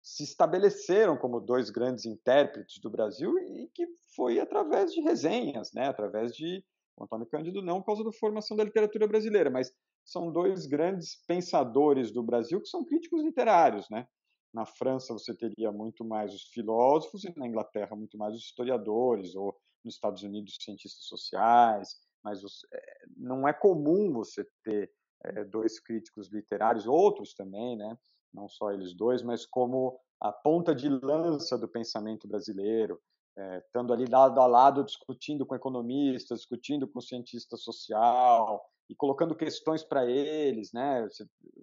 B: se estabeleceram como dois grandes intérpretes do Brasil e que foi através de resenhas, né? através de Antônio Cândido não por causa da formação da literatura brasileira, mas são dois grandes pensadores do Brasil que são críticos literários, né? Na França você teria muito mais os filósofos e na Inglaterra muito mais os historiadores ou nos Estados Unidos cientistas sociais, mas os, é, não é comum você ter é, dois críticos literários, outros também, né? Não só eles dois, mas como a ponta de lança do pensamento brasileiro, é, estando ali lado a lado discutindo com economistas, discutindo com cientista social e colocando questões para eles, né?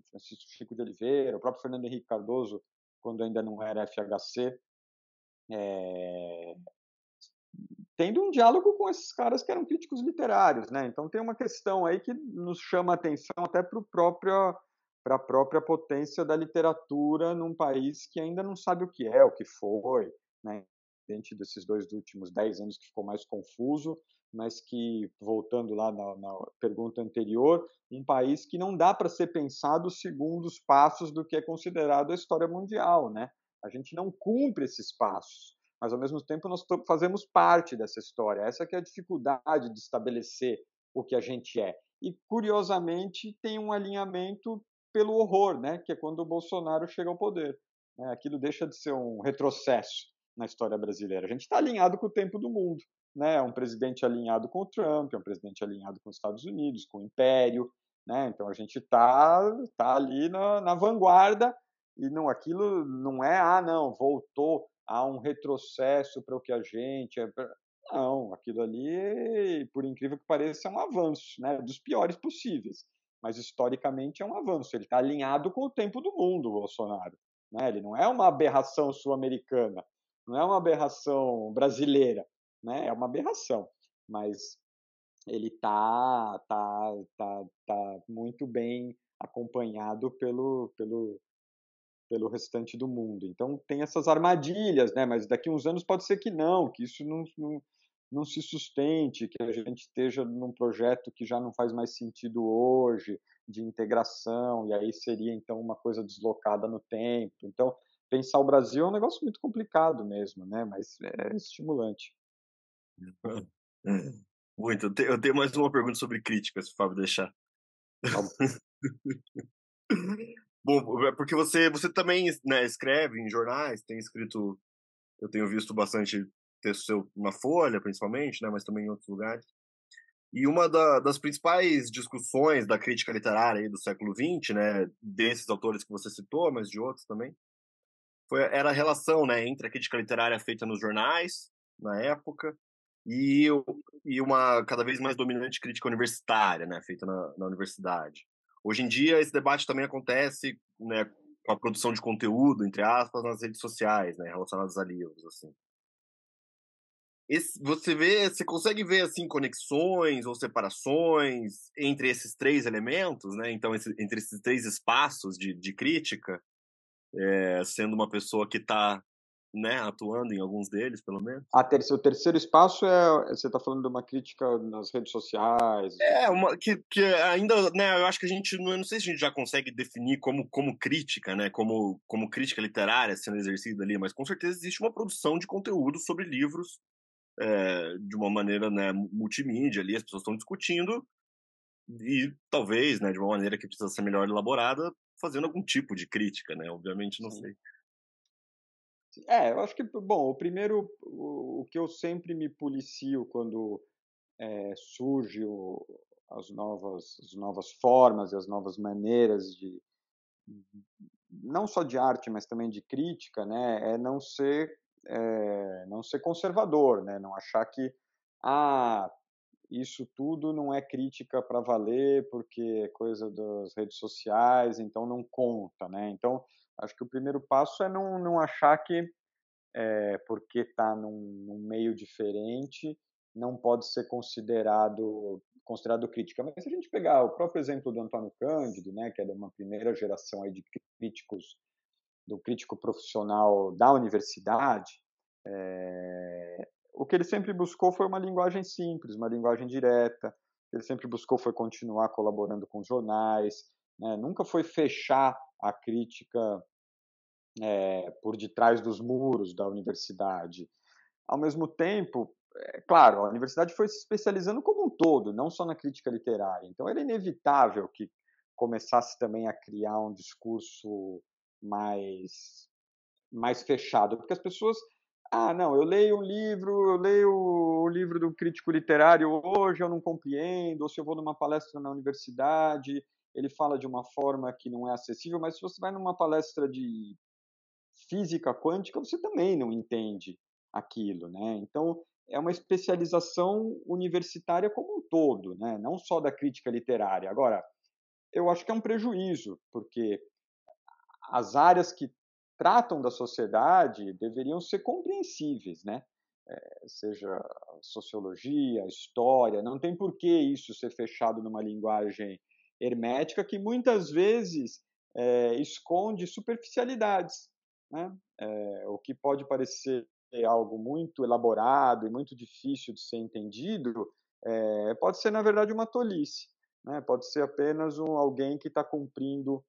B: Francisco Chico de Oliveira, o próprio Fernando Henrique Cardoso, quando ainda não era FHC, é, tendo um diálogo com esses caras que eram críticos literários, né? Então tem uma questão aí que nos chama a atenção até para próprio para a própria potência da literatura num país que ainda não sabe o que é, o que foi, né? diferente desses dois últimos dez anos que ficou mais confuso, mas que, voltando lá na, na pergunta anterior, um país que não dá para ser pensado segundo os passos do que é considerado a história mundial, né? A gente não cumpre esses passos, mas ao mesmo tempo nós fazemos parte dessa história. Essa que é a dificuldade de estabelecer o que a gente é. E curiosamente tem um alinhamento pelo horror, né? Que é quando o Bolsonaro chega ao poder. Né? Aquilo deixa de ser um retrocesso na história brasileira. A gente está alinhado com o tempo do mundo né, um presidente alinhado com o Trump, é um presidente alinhado com os Estados Unidos, com o Império, né? Então a gente está tá ali na, na vanguarda e não aquilo não é ah não voltou a um retrocesso para o que a gente é não aquilo ali por incrível que pareça é um avanço né dos piores possíveis mas historicamente é um avanço ele está alinhado com o tempo do mundo o Bolsonaro né ele não é uma aberração sul-americana não é uma aberração brasileira né? É uma aberração, mas ele tá, tá, tá, tá muito bem acompanhado pelo, pelo, pelo restante do mundo. Então tem essas armadilhas, né? Mas daqui uns anos pode ser que não, que isso não, não, não se sustente, que a gente esteja num projeto que já não faz mais sentido hoje, de integração, e aí seria então uma coisa deslocada no tempo. Então pensar o Brasil é um negócio muito complicado mesmo, né? Mas é estimulante. (laughs)
C: Muito. Eu tenho mais uma pergunta sobre crítica, se o Fábio deixar. (laughs) Bom, é porque você, você também né, escreve em jornais, tem escrito, eu tenho visto bastante texto seu na Folha, principalmente, né, mas também em outros lugares. E uma da, das principais discussões da crítica literária do século XX, né, desses autores que você citou, mas de outros também, foi, era a relação né, entre a crítica literária feita nos jornais, na época, e, e uma cada vez mais dominante crítica universitária, né, feita na, na universidade. Hoje em dia, esse debate também acontece né, com a produção de conteúdo, entre aspas, nas redes sociais, né, relacionadas a livros, assim. Esse, você vê, você consegue ver assim conexões ou separações entre esses três elementos, né? Então, esse, entre esses três espaços de, de crítica, é, sendo uma pessoa que está né, atuando em alguns deles, pelo menos.
B: Terceiro, o terceiro espaço é você está falando de uma crítica nas redes sociais.
C: É uma que, que ainda, né, eu acho que a gente não, não sei se a gente já consegue definir como como crítica, né, como como crítica literária sendo exercida ali, mas com certeza existe uma produção de conteúdo sobre livros é, de uma maneira, né, multimídia ali, as pessoas estão discutindo e talvez, né, de uma maneira que precisa ser melhor elaborada, fazendo algum tipo de crítica, né? Obviamente, não Sim. sei.
B: É, eu acho que, bom, o primeiro, o, que eu sempre me policio quando é, surge o, as, novas, as novas formas e as novas maneiras de, não só de arte, mas também de crítica, né, é não ser, é, não ser conservador, né, não achar que, ah, isso tudo não é crítica para valer porque é coisa das redes sociais, então não conta, né? Então, acho que o primeiro passo é não, não achar que é, porque está num, num, meio diferente não pode ser considerado considerado crítica. Mas se a gente pegar o próprio exemplo do Antônio Cândido, né, que é de uma primeira geração aí de críticos do crítico profissional da universidade, é, o que ele sempre buscou foi uma linguagem simples, uma linguagem direta. Ele sempre buscou foi continuar colaborando com jornais, né? nunca foi fechar a crítica é, por detrás dos muros da universidade. Ao mesmo tempo, é, claro, a universidade foi se especializando como um todo, não só na crítica literária. Então era inevitável que começasse também a criar um discurso mais mais fechado, porque as pessoas ah, não, eu leio um livro, eu leio o livro do crítico literário hoje, eu não compreendo, ou se eu vou numa palestra na universidade, ele fala de uma forma que não é acessível, mas se você vai numa palestra de física quântica, você também não entende aquilo, né? Então, é uma especialização universitária como um todo, né? Não só da crítica literária. Agora, eu acho que é um prejuízo, porque as áreas que tratam da sociedade deveriam ser compreensíveis, né? É, seja sociologia, história, não tem por que isso ser fechado numa linguagem hermética que muitas vezes é, esconde superficialidades, né? É, o que pode parecer algo muito elaborado e muito difícil de ser entendido, é, pode ser, na verdade, uma tolice. Né? Pode ser apenas um, alguém que está cumprindo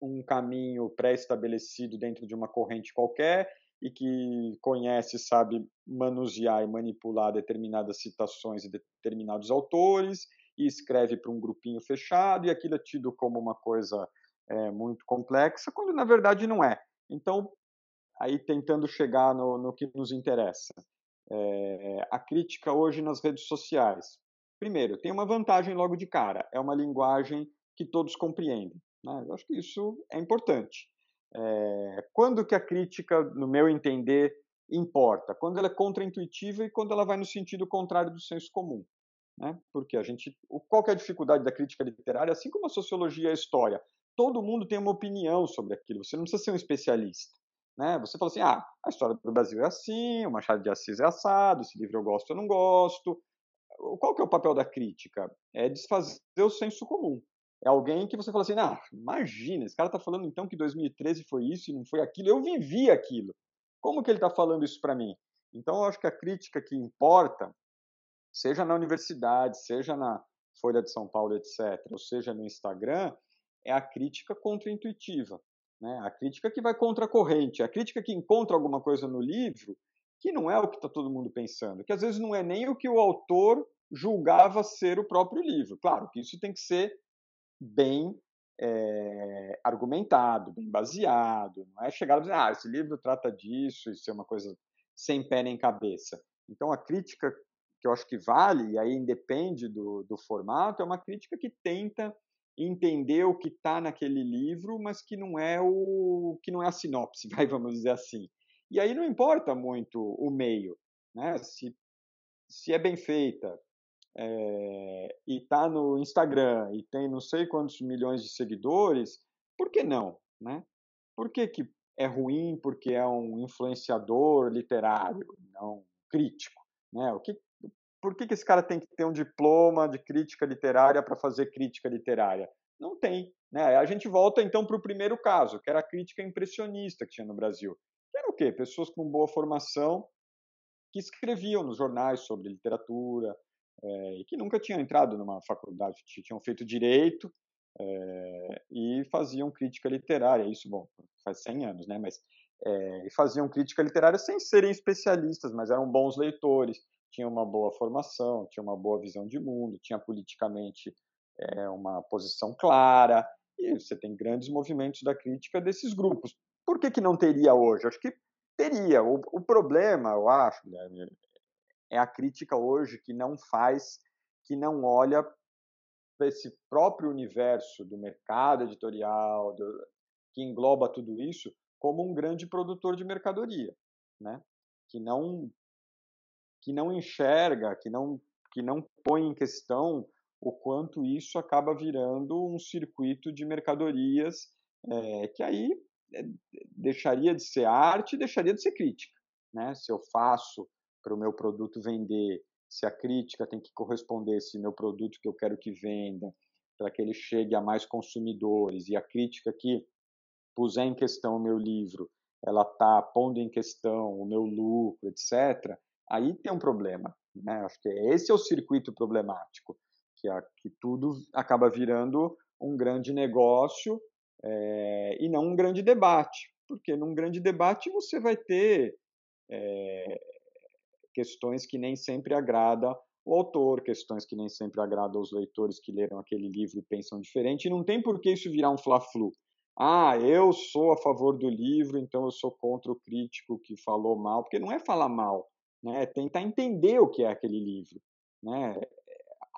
B: um caminho pré-estabelecido dentro de uma corrente qualquer e que conhece, sabe manusear e manipular determinadas citações de determinados autores e escreve para um grupinho fechado e aquilo é tido como uma coisa é, muito complexa, quando na verdade não é. Então, aí tentando chegar no, no que nos interessa. É, a crítica hoje nas redes sociais. Primeiro, tem uma vantagem logo de cara, é uma linguagem que todos compreendem. Né? Eu acho que isso é importante. É, quando que a crítica, no meu entender, importa? Quando ela é contraintuitiva e quando ela vai no sentido contrário do senso comum. Né? Porque a gente, qual é a dificuldade da crítica literária? Assim como a sociologia e a história, todo mundo tem uma opinião sobre aquilo. Você não precisa ser um especialista. Né? Você fala assim, ah, a história do Brasil é assim, o Machado de Assis é assado, esse livro eu gosto, eu não gosto. Qual que é o papel da crítica? É desfazer o senso comum. É alguém que você fala assim, ah, imagina, esse cara está falando então que 2013 foi isso e não foi aquilo. Eu vivi aquilo. Como que ele está falando isso para mim? Então, eu acho que a crítica que importa, seja na universidade, seja na Folha de São Paulo, etc., ou seja no Instagram, é a crítica contra-intuitiva. Né? A crítica que vai contra a corrente, a crítica que encontra alguma coisa no livro que não é o que está todo mundo pensando, que às vezes não é nem o que o autor julgava ser o próprio livro. Claro que isso tem que ser bem é, argumentado, bem baseado, não é chegar a dizer, ah, esse livro trata disso, isso é uma coisa sem pé nem cabeça. Então a crítica que eu acho que vale, e aí independe do, do formato, é uma crítica que tenta entender o que está naquele livro, mas que não é o que não é a sinopse, (laughs) vai, vamos dizer assim. E aí não importa muito o meio, né? Se se é bem feita é, e está no Instagram e tem não sei quantos milhões de seguidores, por que não, né? Por que, que é ruim porque é um influenciador literário, não crítico, né? O que por que, que esse cara tem que ter um diploma de crítica literária para fazer crítica literária? Não tem. Né? A gente volta então para o primeiro caso, que era a crítica impressionista que tinha no Brasil. Era o quê? Pessoas com boa formação que escreviam nos jornais sobre literatura é, e que nunca tinham entrado numa faculdade, tinham feito direito é, e faziam crítica literária. Isso, bom, faz 100 anos, né? Mas é, faziam crítica literária sem serem especialistas, mas eram bons leitores tinha uma boa formação, tinha uma boa visão de mundo, tinha politicamente é, uma posição clara, e você tem grandes movimentos da crítica desses grupos. Por que, que não teria hoje? Acho que teria. O, o problema, eu acho, é a crítica hoje que não faz, que não olha para esse próprio universo do mercado editorial, do, que engloba tudo isso, como um grande produtor de mercadoria, né? que não que não enxerga, que não, que não põe em questão o quanto isso acaba virando um circuito de mercadorias é, que aí é, deixaria de ser arte deixaria de ser crítica. Né? Se eu faço para o meu produto vender, se a crítica tem que corresponder se meu produto que eu quero que venda, para que ele chegue a mais consumidores, e a crítica que puser em questão o meu livro, ela está pondo em questão o meu lucro, etc., aí tem um problema. Né? Acho que esse é o circuito problemático, que, a, que tudo acaba virando um grande negócio é, e não um grande debate, porque num grande debate você vai ter é, questões que nem sempre agrada o autor, questões que nem sempre agradam os leitores que leram aquele livro e pensam diferente, e não tem por que isso virar um fla-flu. Ah, eu sou a favor do livro, então eu sou contra o crítico que falou mal, porque não é falar mal, né? tentar entender o que é aquele livro. Né?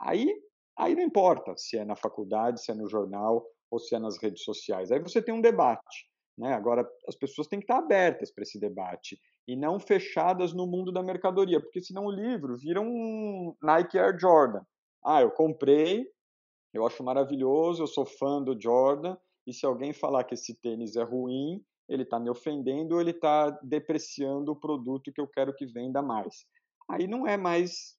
B: Aí, aí não importa se é na faculdade, se é no jornal ou se é nas redes sociais. Aí você tem um debate. Né? Agora, as pessoas têm que estar abertas para esse debate e não fechadas no mundo da mercadoria, porque senão o livro vira um Nike Air Jordan. Ah, eu comprei, eu acho maravilhoso, eu sou fã do Jordan, e se alguém falar que esse tênis é ruim, ele está me ofendendo ou ele está depreciando o produto que eu quero que venda mais. Aí não é mais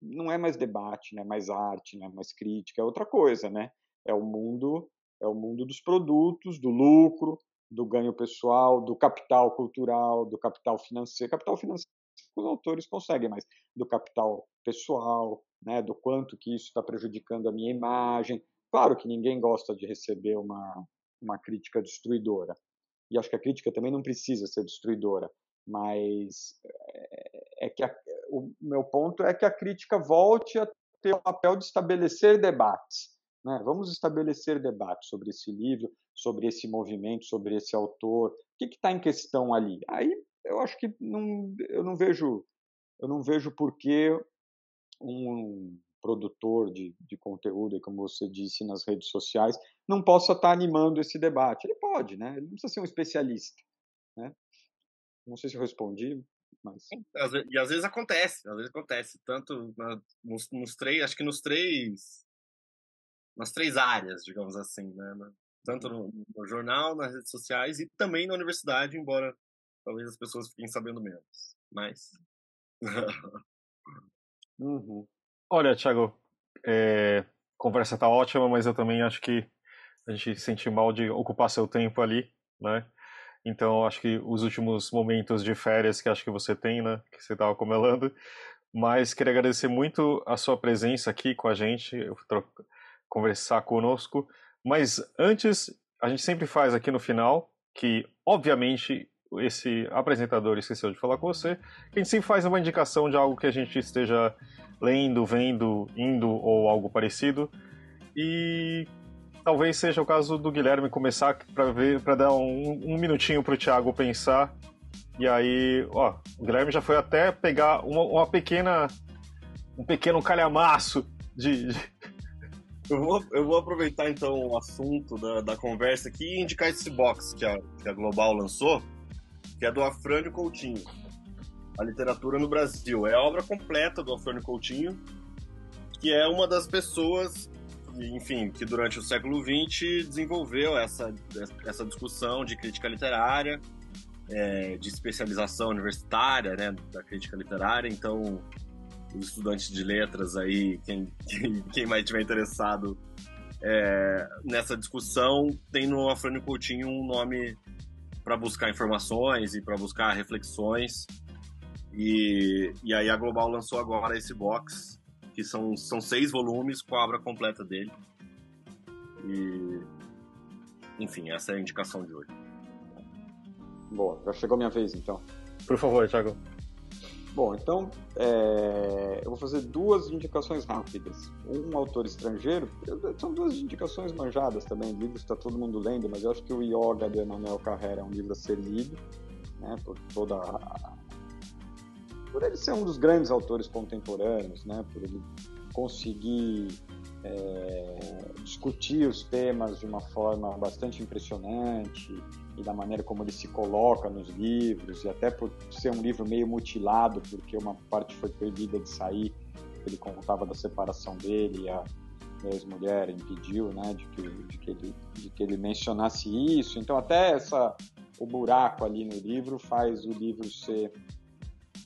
B: não é mais debate, né? Mais arte, né? Mais crítica, é outra coisa, né? É o mundo é o mundo dos produtos, do lucro, do ganho pessoal, do capital cultural, do capital financeiro. Capital financeiro os autores conseguem, mas do capital pessoal, né, do quanto que isso está prejudicando a minha imagem. Claro que ninguém gosta de receber uma, uma crítica destruidora. E acho que a crítica também não precisa ser destruidora, mas é, é que a, o meu ponto é que a crítica volte a ter o papel de estabelecer debates. Né? Vamos estabelecer debates sobre esse livro, sobre esse movimento, sobre esse autor. O que está em questão ali? Aí eu acho que não, eu não vejo eu não vejo por que um produtor de, de conteúdo, como você disse nas redes sociais, não possa estar animando esse debate. Ele pode, né? Ele não precisa ser um especialista, né? Não sei se eu respondi, mas
C: e às vezes acontece, às vezes acontece tanto nos, nos, três, acho que nos três nas três áreas, digamos assim, né? Tanto no, no jornal, nas redes sociais e também na universidade, embora talvez as pessoas fiquem sabendo menos. Mas. (laughs)
A: uhum. Olha, Thiago, é, conversa tá ótima, mas eu também acho que a gente sente mal de ocupar seu tempo ali, né? Então, acho que os últimos momentos de férias que acho que você tem, né, que você estava comelando, mas queria agradecer muito a sua presença aqui com a gente, conversar conosco. Mas antes, a gente sempre faz aqui no final, que obviamente esse apresentador esqueceu de falar com você, que a gente sempre faz uma indicação de algo que a gente esteja lendo, vendo, indo ou algo parecido. E talvez seja o caso do Guilherme começar para ver, para dar um, um minutinho para o Thiago pensar. E aí, ó, o Guilherme já foi até pegar uma, uma pequena, um pequeno calhamaço de, de...
C: Eu vou, eu vou aproveitar então o assunto da, da conversa aqui e indicar esse box que a, que a Global lançou, que é do Afrânio Coutinho. A literatura no Brasil. É a obra completa do Afrânio Coutinho, que é uma das pessoas, enfim, que durante o século XX desenvolveu essa, essa discussão de crítica literária, é, de especialização universitária, né, da crítica literária. Então, os estudantes de letras aí, quem, quem, quem mais estiver interessado é, nessa discussão, tem no Afrânio Coutinho um nome para buscar informações e para buscar reflexões. E, e aí a Global lançou agora esse box, que são, são seis volumes com a obra completa dele. E, enfim, essa é a indicação de hoje.
B: Boa, já chegou minha vez então.
A: Por favor, Thiago.
B: Bom, então é, eu vou fazer duas indicações rápidas. Um autor estrangeiro, são duas indicações manjadas também, livros que está todo mundo lendo, mas eu acho que o Yoga de Emmanuel Carrera é um livro a ser lido, né, por toda a, por ele ser um dos grandes autores contemporâneos, né, por ele conseguir é, discutir os temas de uma forma bastante impressionante, e da maneira como ele se coloca nos livros, e até por ser um livro meio mutilado, porque uma parte foi proibida de sair, ele contava da separação dele, e a ex-mulher impediu né, de, que, de, que ele, de que ele mencionasse isso. Então, até essa, o buraco ali no livro faz o livro ser.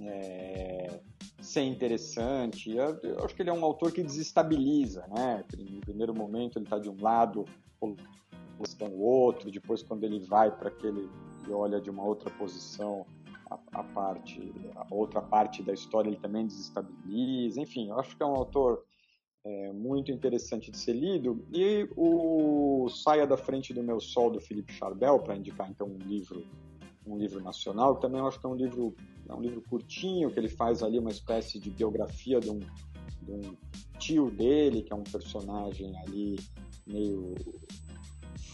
B: É, ser interessante. Eu, eu, acho que ele é um autor que desestabiliza, né? No primeiro momento ele está de um lado, questão outro, depois quando ele vai para aquele e olha de uma outra posição a, a, parte, a outra parte da história ele também desestabiliza, enfim, eu acho que é um autor é, muito interessante de ser lido. E o Saia da Frente do Meu Sol do Felipe Charbel para indicar então um livro um livro nacional também eu acho que é um livro é um livro curtinho que ele faz ali uma espécie de biografia de um, de um tio dele que é um personagem ali meio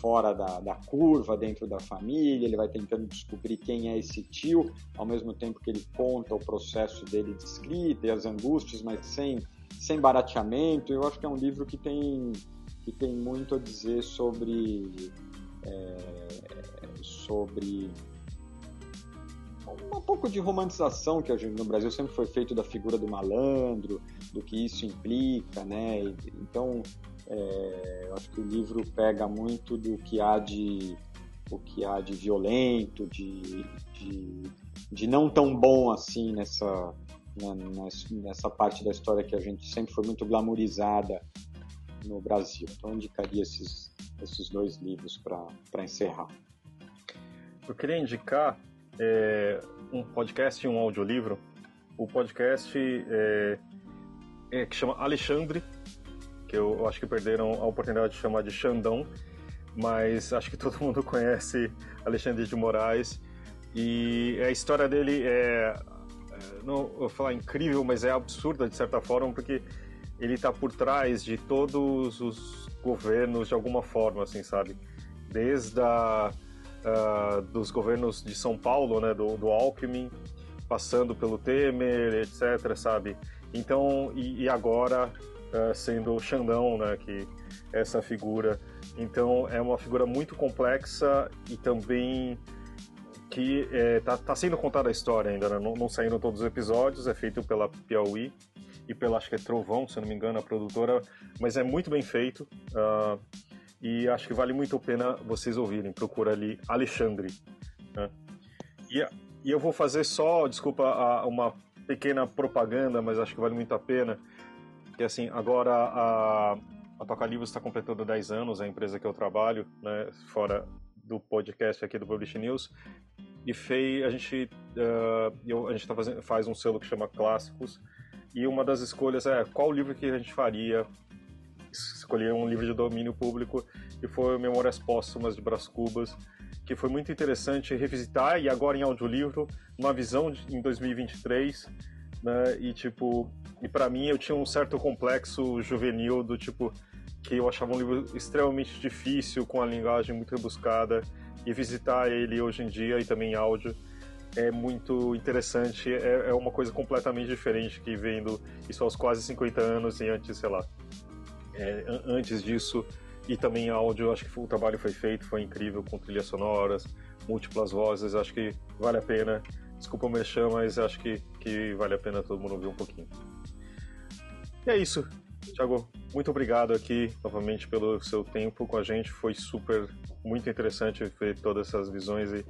B: fora da, da curva dentro da família, ele vai tentando descobrir quem é esse tio, ao mesmo tempo que ele conta o processo dele de escrita e as angústias, mas sem, sem barateamento. Eu acho que é um livro que tem, que tem muito a dizer sobre. É, sobre um pouco de romantização que no Brasil sempre foi feito da figura do malandro, do que isso implica, né? Então, é, acho que o livro pega muito do que há de o que há de violento, de, de, de não tão bom assim nessa, né, nessa parte da história que a gente sempre foi muito glamourizada no Brasil. Então eu indicaria esses, esses dois livros para encerrar.
A: eu queria indicar é, um podcast e um audiolivro. O podcast é, é, que chama Alexandre, que eu, eu acho que perderam a oportunidade de chamar de Xandão, mas acho que (laughs) todo mundo conhece Alexandre de Moraes. E a história dele é, é não vou falar incrível, mas é absurda de certa forma, porque ele está por trás de todos os governos de alguma forma, assim, sabe? Desde a, dos governos de São Paulo, né, do, do Alckmin, passando pelo Temer, etc, sabe? Então, e, e agora uh, sendo o Xandão, né, que é essa figura. Então, é uma figura muito complexa e também que é, tá, tá, sendo contada a história ainda, né? não, não saíram todos os episódios, é feito pela Piauí e pela, acho que é Trovão, se não me engano, a produtora, mas é muito bem feito. Uh, e acho que vale muito a pena vocês ouvirem. Procura ali Alexandre. Né? E, e, eu vou fazer só, desculpa, uma pequena propaganda, mas acho que vale muito a pena. Que assim, agora a, a Toca Livros está completando 10 anos, a empresa que eu trabalho, né, fora do podcast aqui do Publish News. E fez, a gente, uh, eu, a gente tá fazendo, faz um selo que chama Clássicos. E uma das escolhas é qual livro que a gente faria escolher um livro de domínio público e foi Memórias Póstumas de Brás Cubas, que foi muito interessante revisitar e agora em audiolivro, uma visão de, em 2023, né? E tipo, e para mim eu tinha um certo complexo juvenil do tipo que eu achava um livro extremamente difícil, com a linguagem muito rebuscada, e visitar ele hoje em dia e também em áudio é muito interessante, é, é uma coisa completamente diferente que vendo isso aos quase 50 anos e antes, sei lá, é, antes disso e também áudio, acho que o trabalho foi feito, foi incrível com trilhas sonoras, múltiplas vozes, acho que vale a pena. Desculpa o mexer, mas acho que, que vale a pena todo mundo ouvir um pouquinho. E é isso, Thiago. Muito obrigado aqui novamente pelo seu tempo com a gente. Foi super, muito interessante ver todas essas visões e,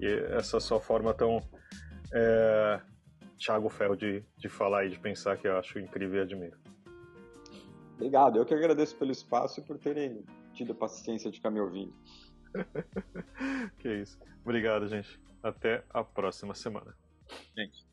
A: e essa sua forma tão é, Thiago Ferro de, de falar e de pensar que eu acho incrível e admiro.
B: Obrigado, eu que agradeço pelo espaço e por terem tido a paciência de ficar me ouvindo. (laughs)
A: que isso. Obrigado, gente. Até a próxima semana.
C: Gente.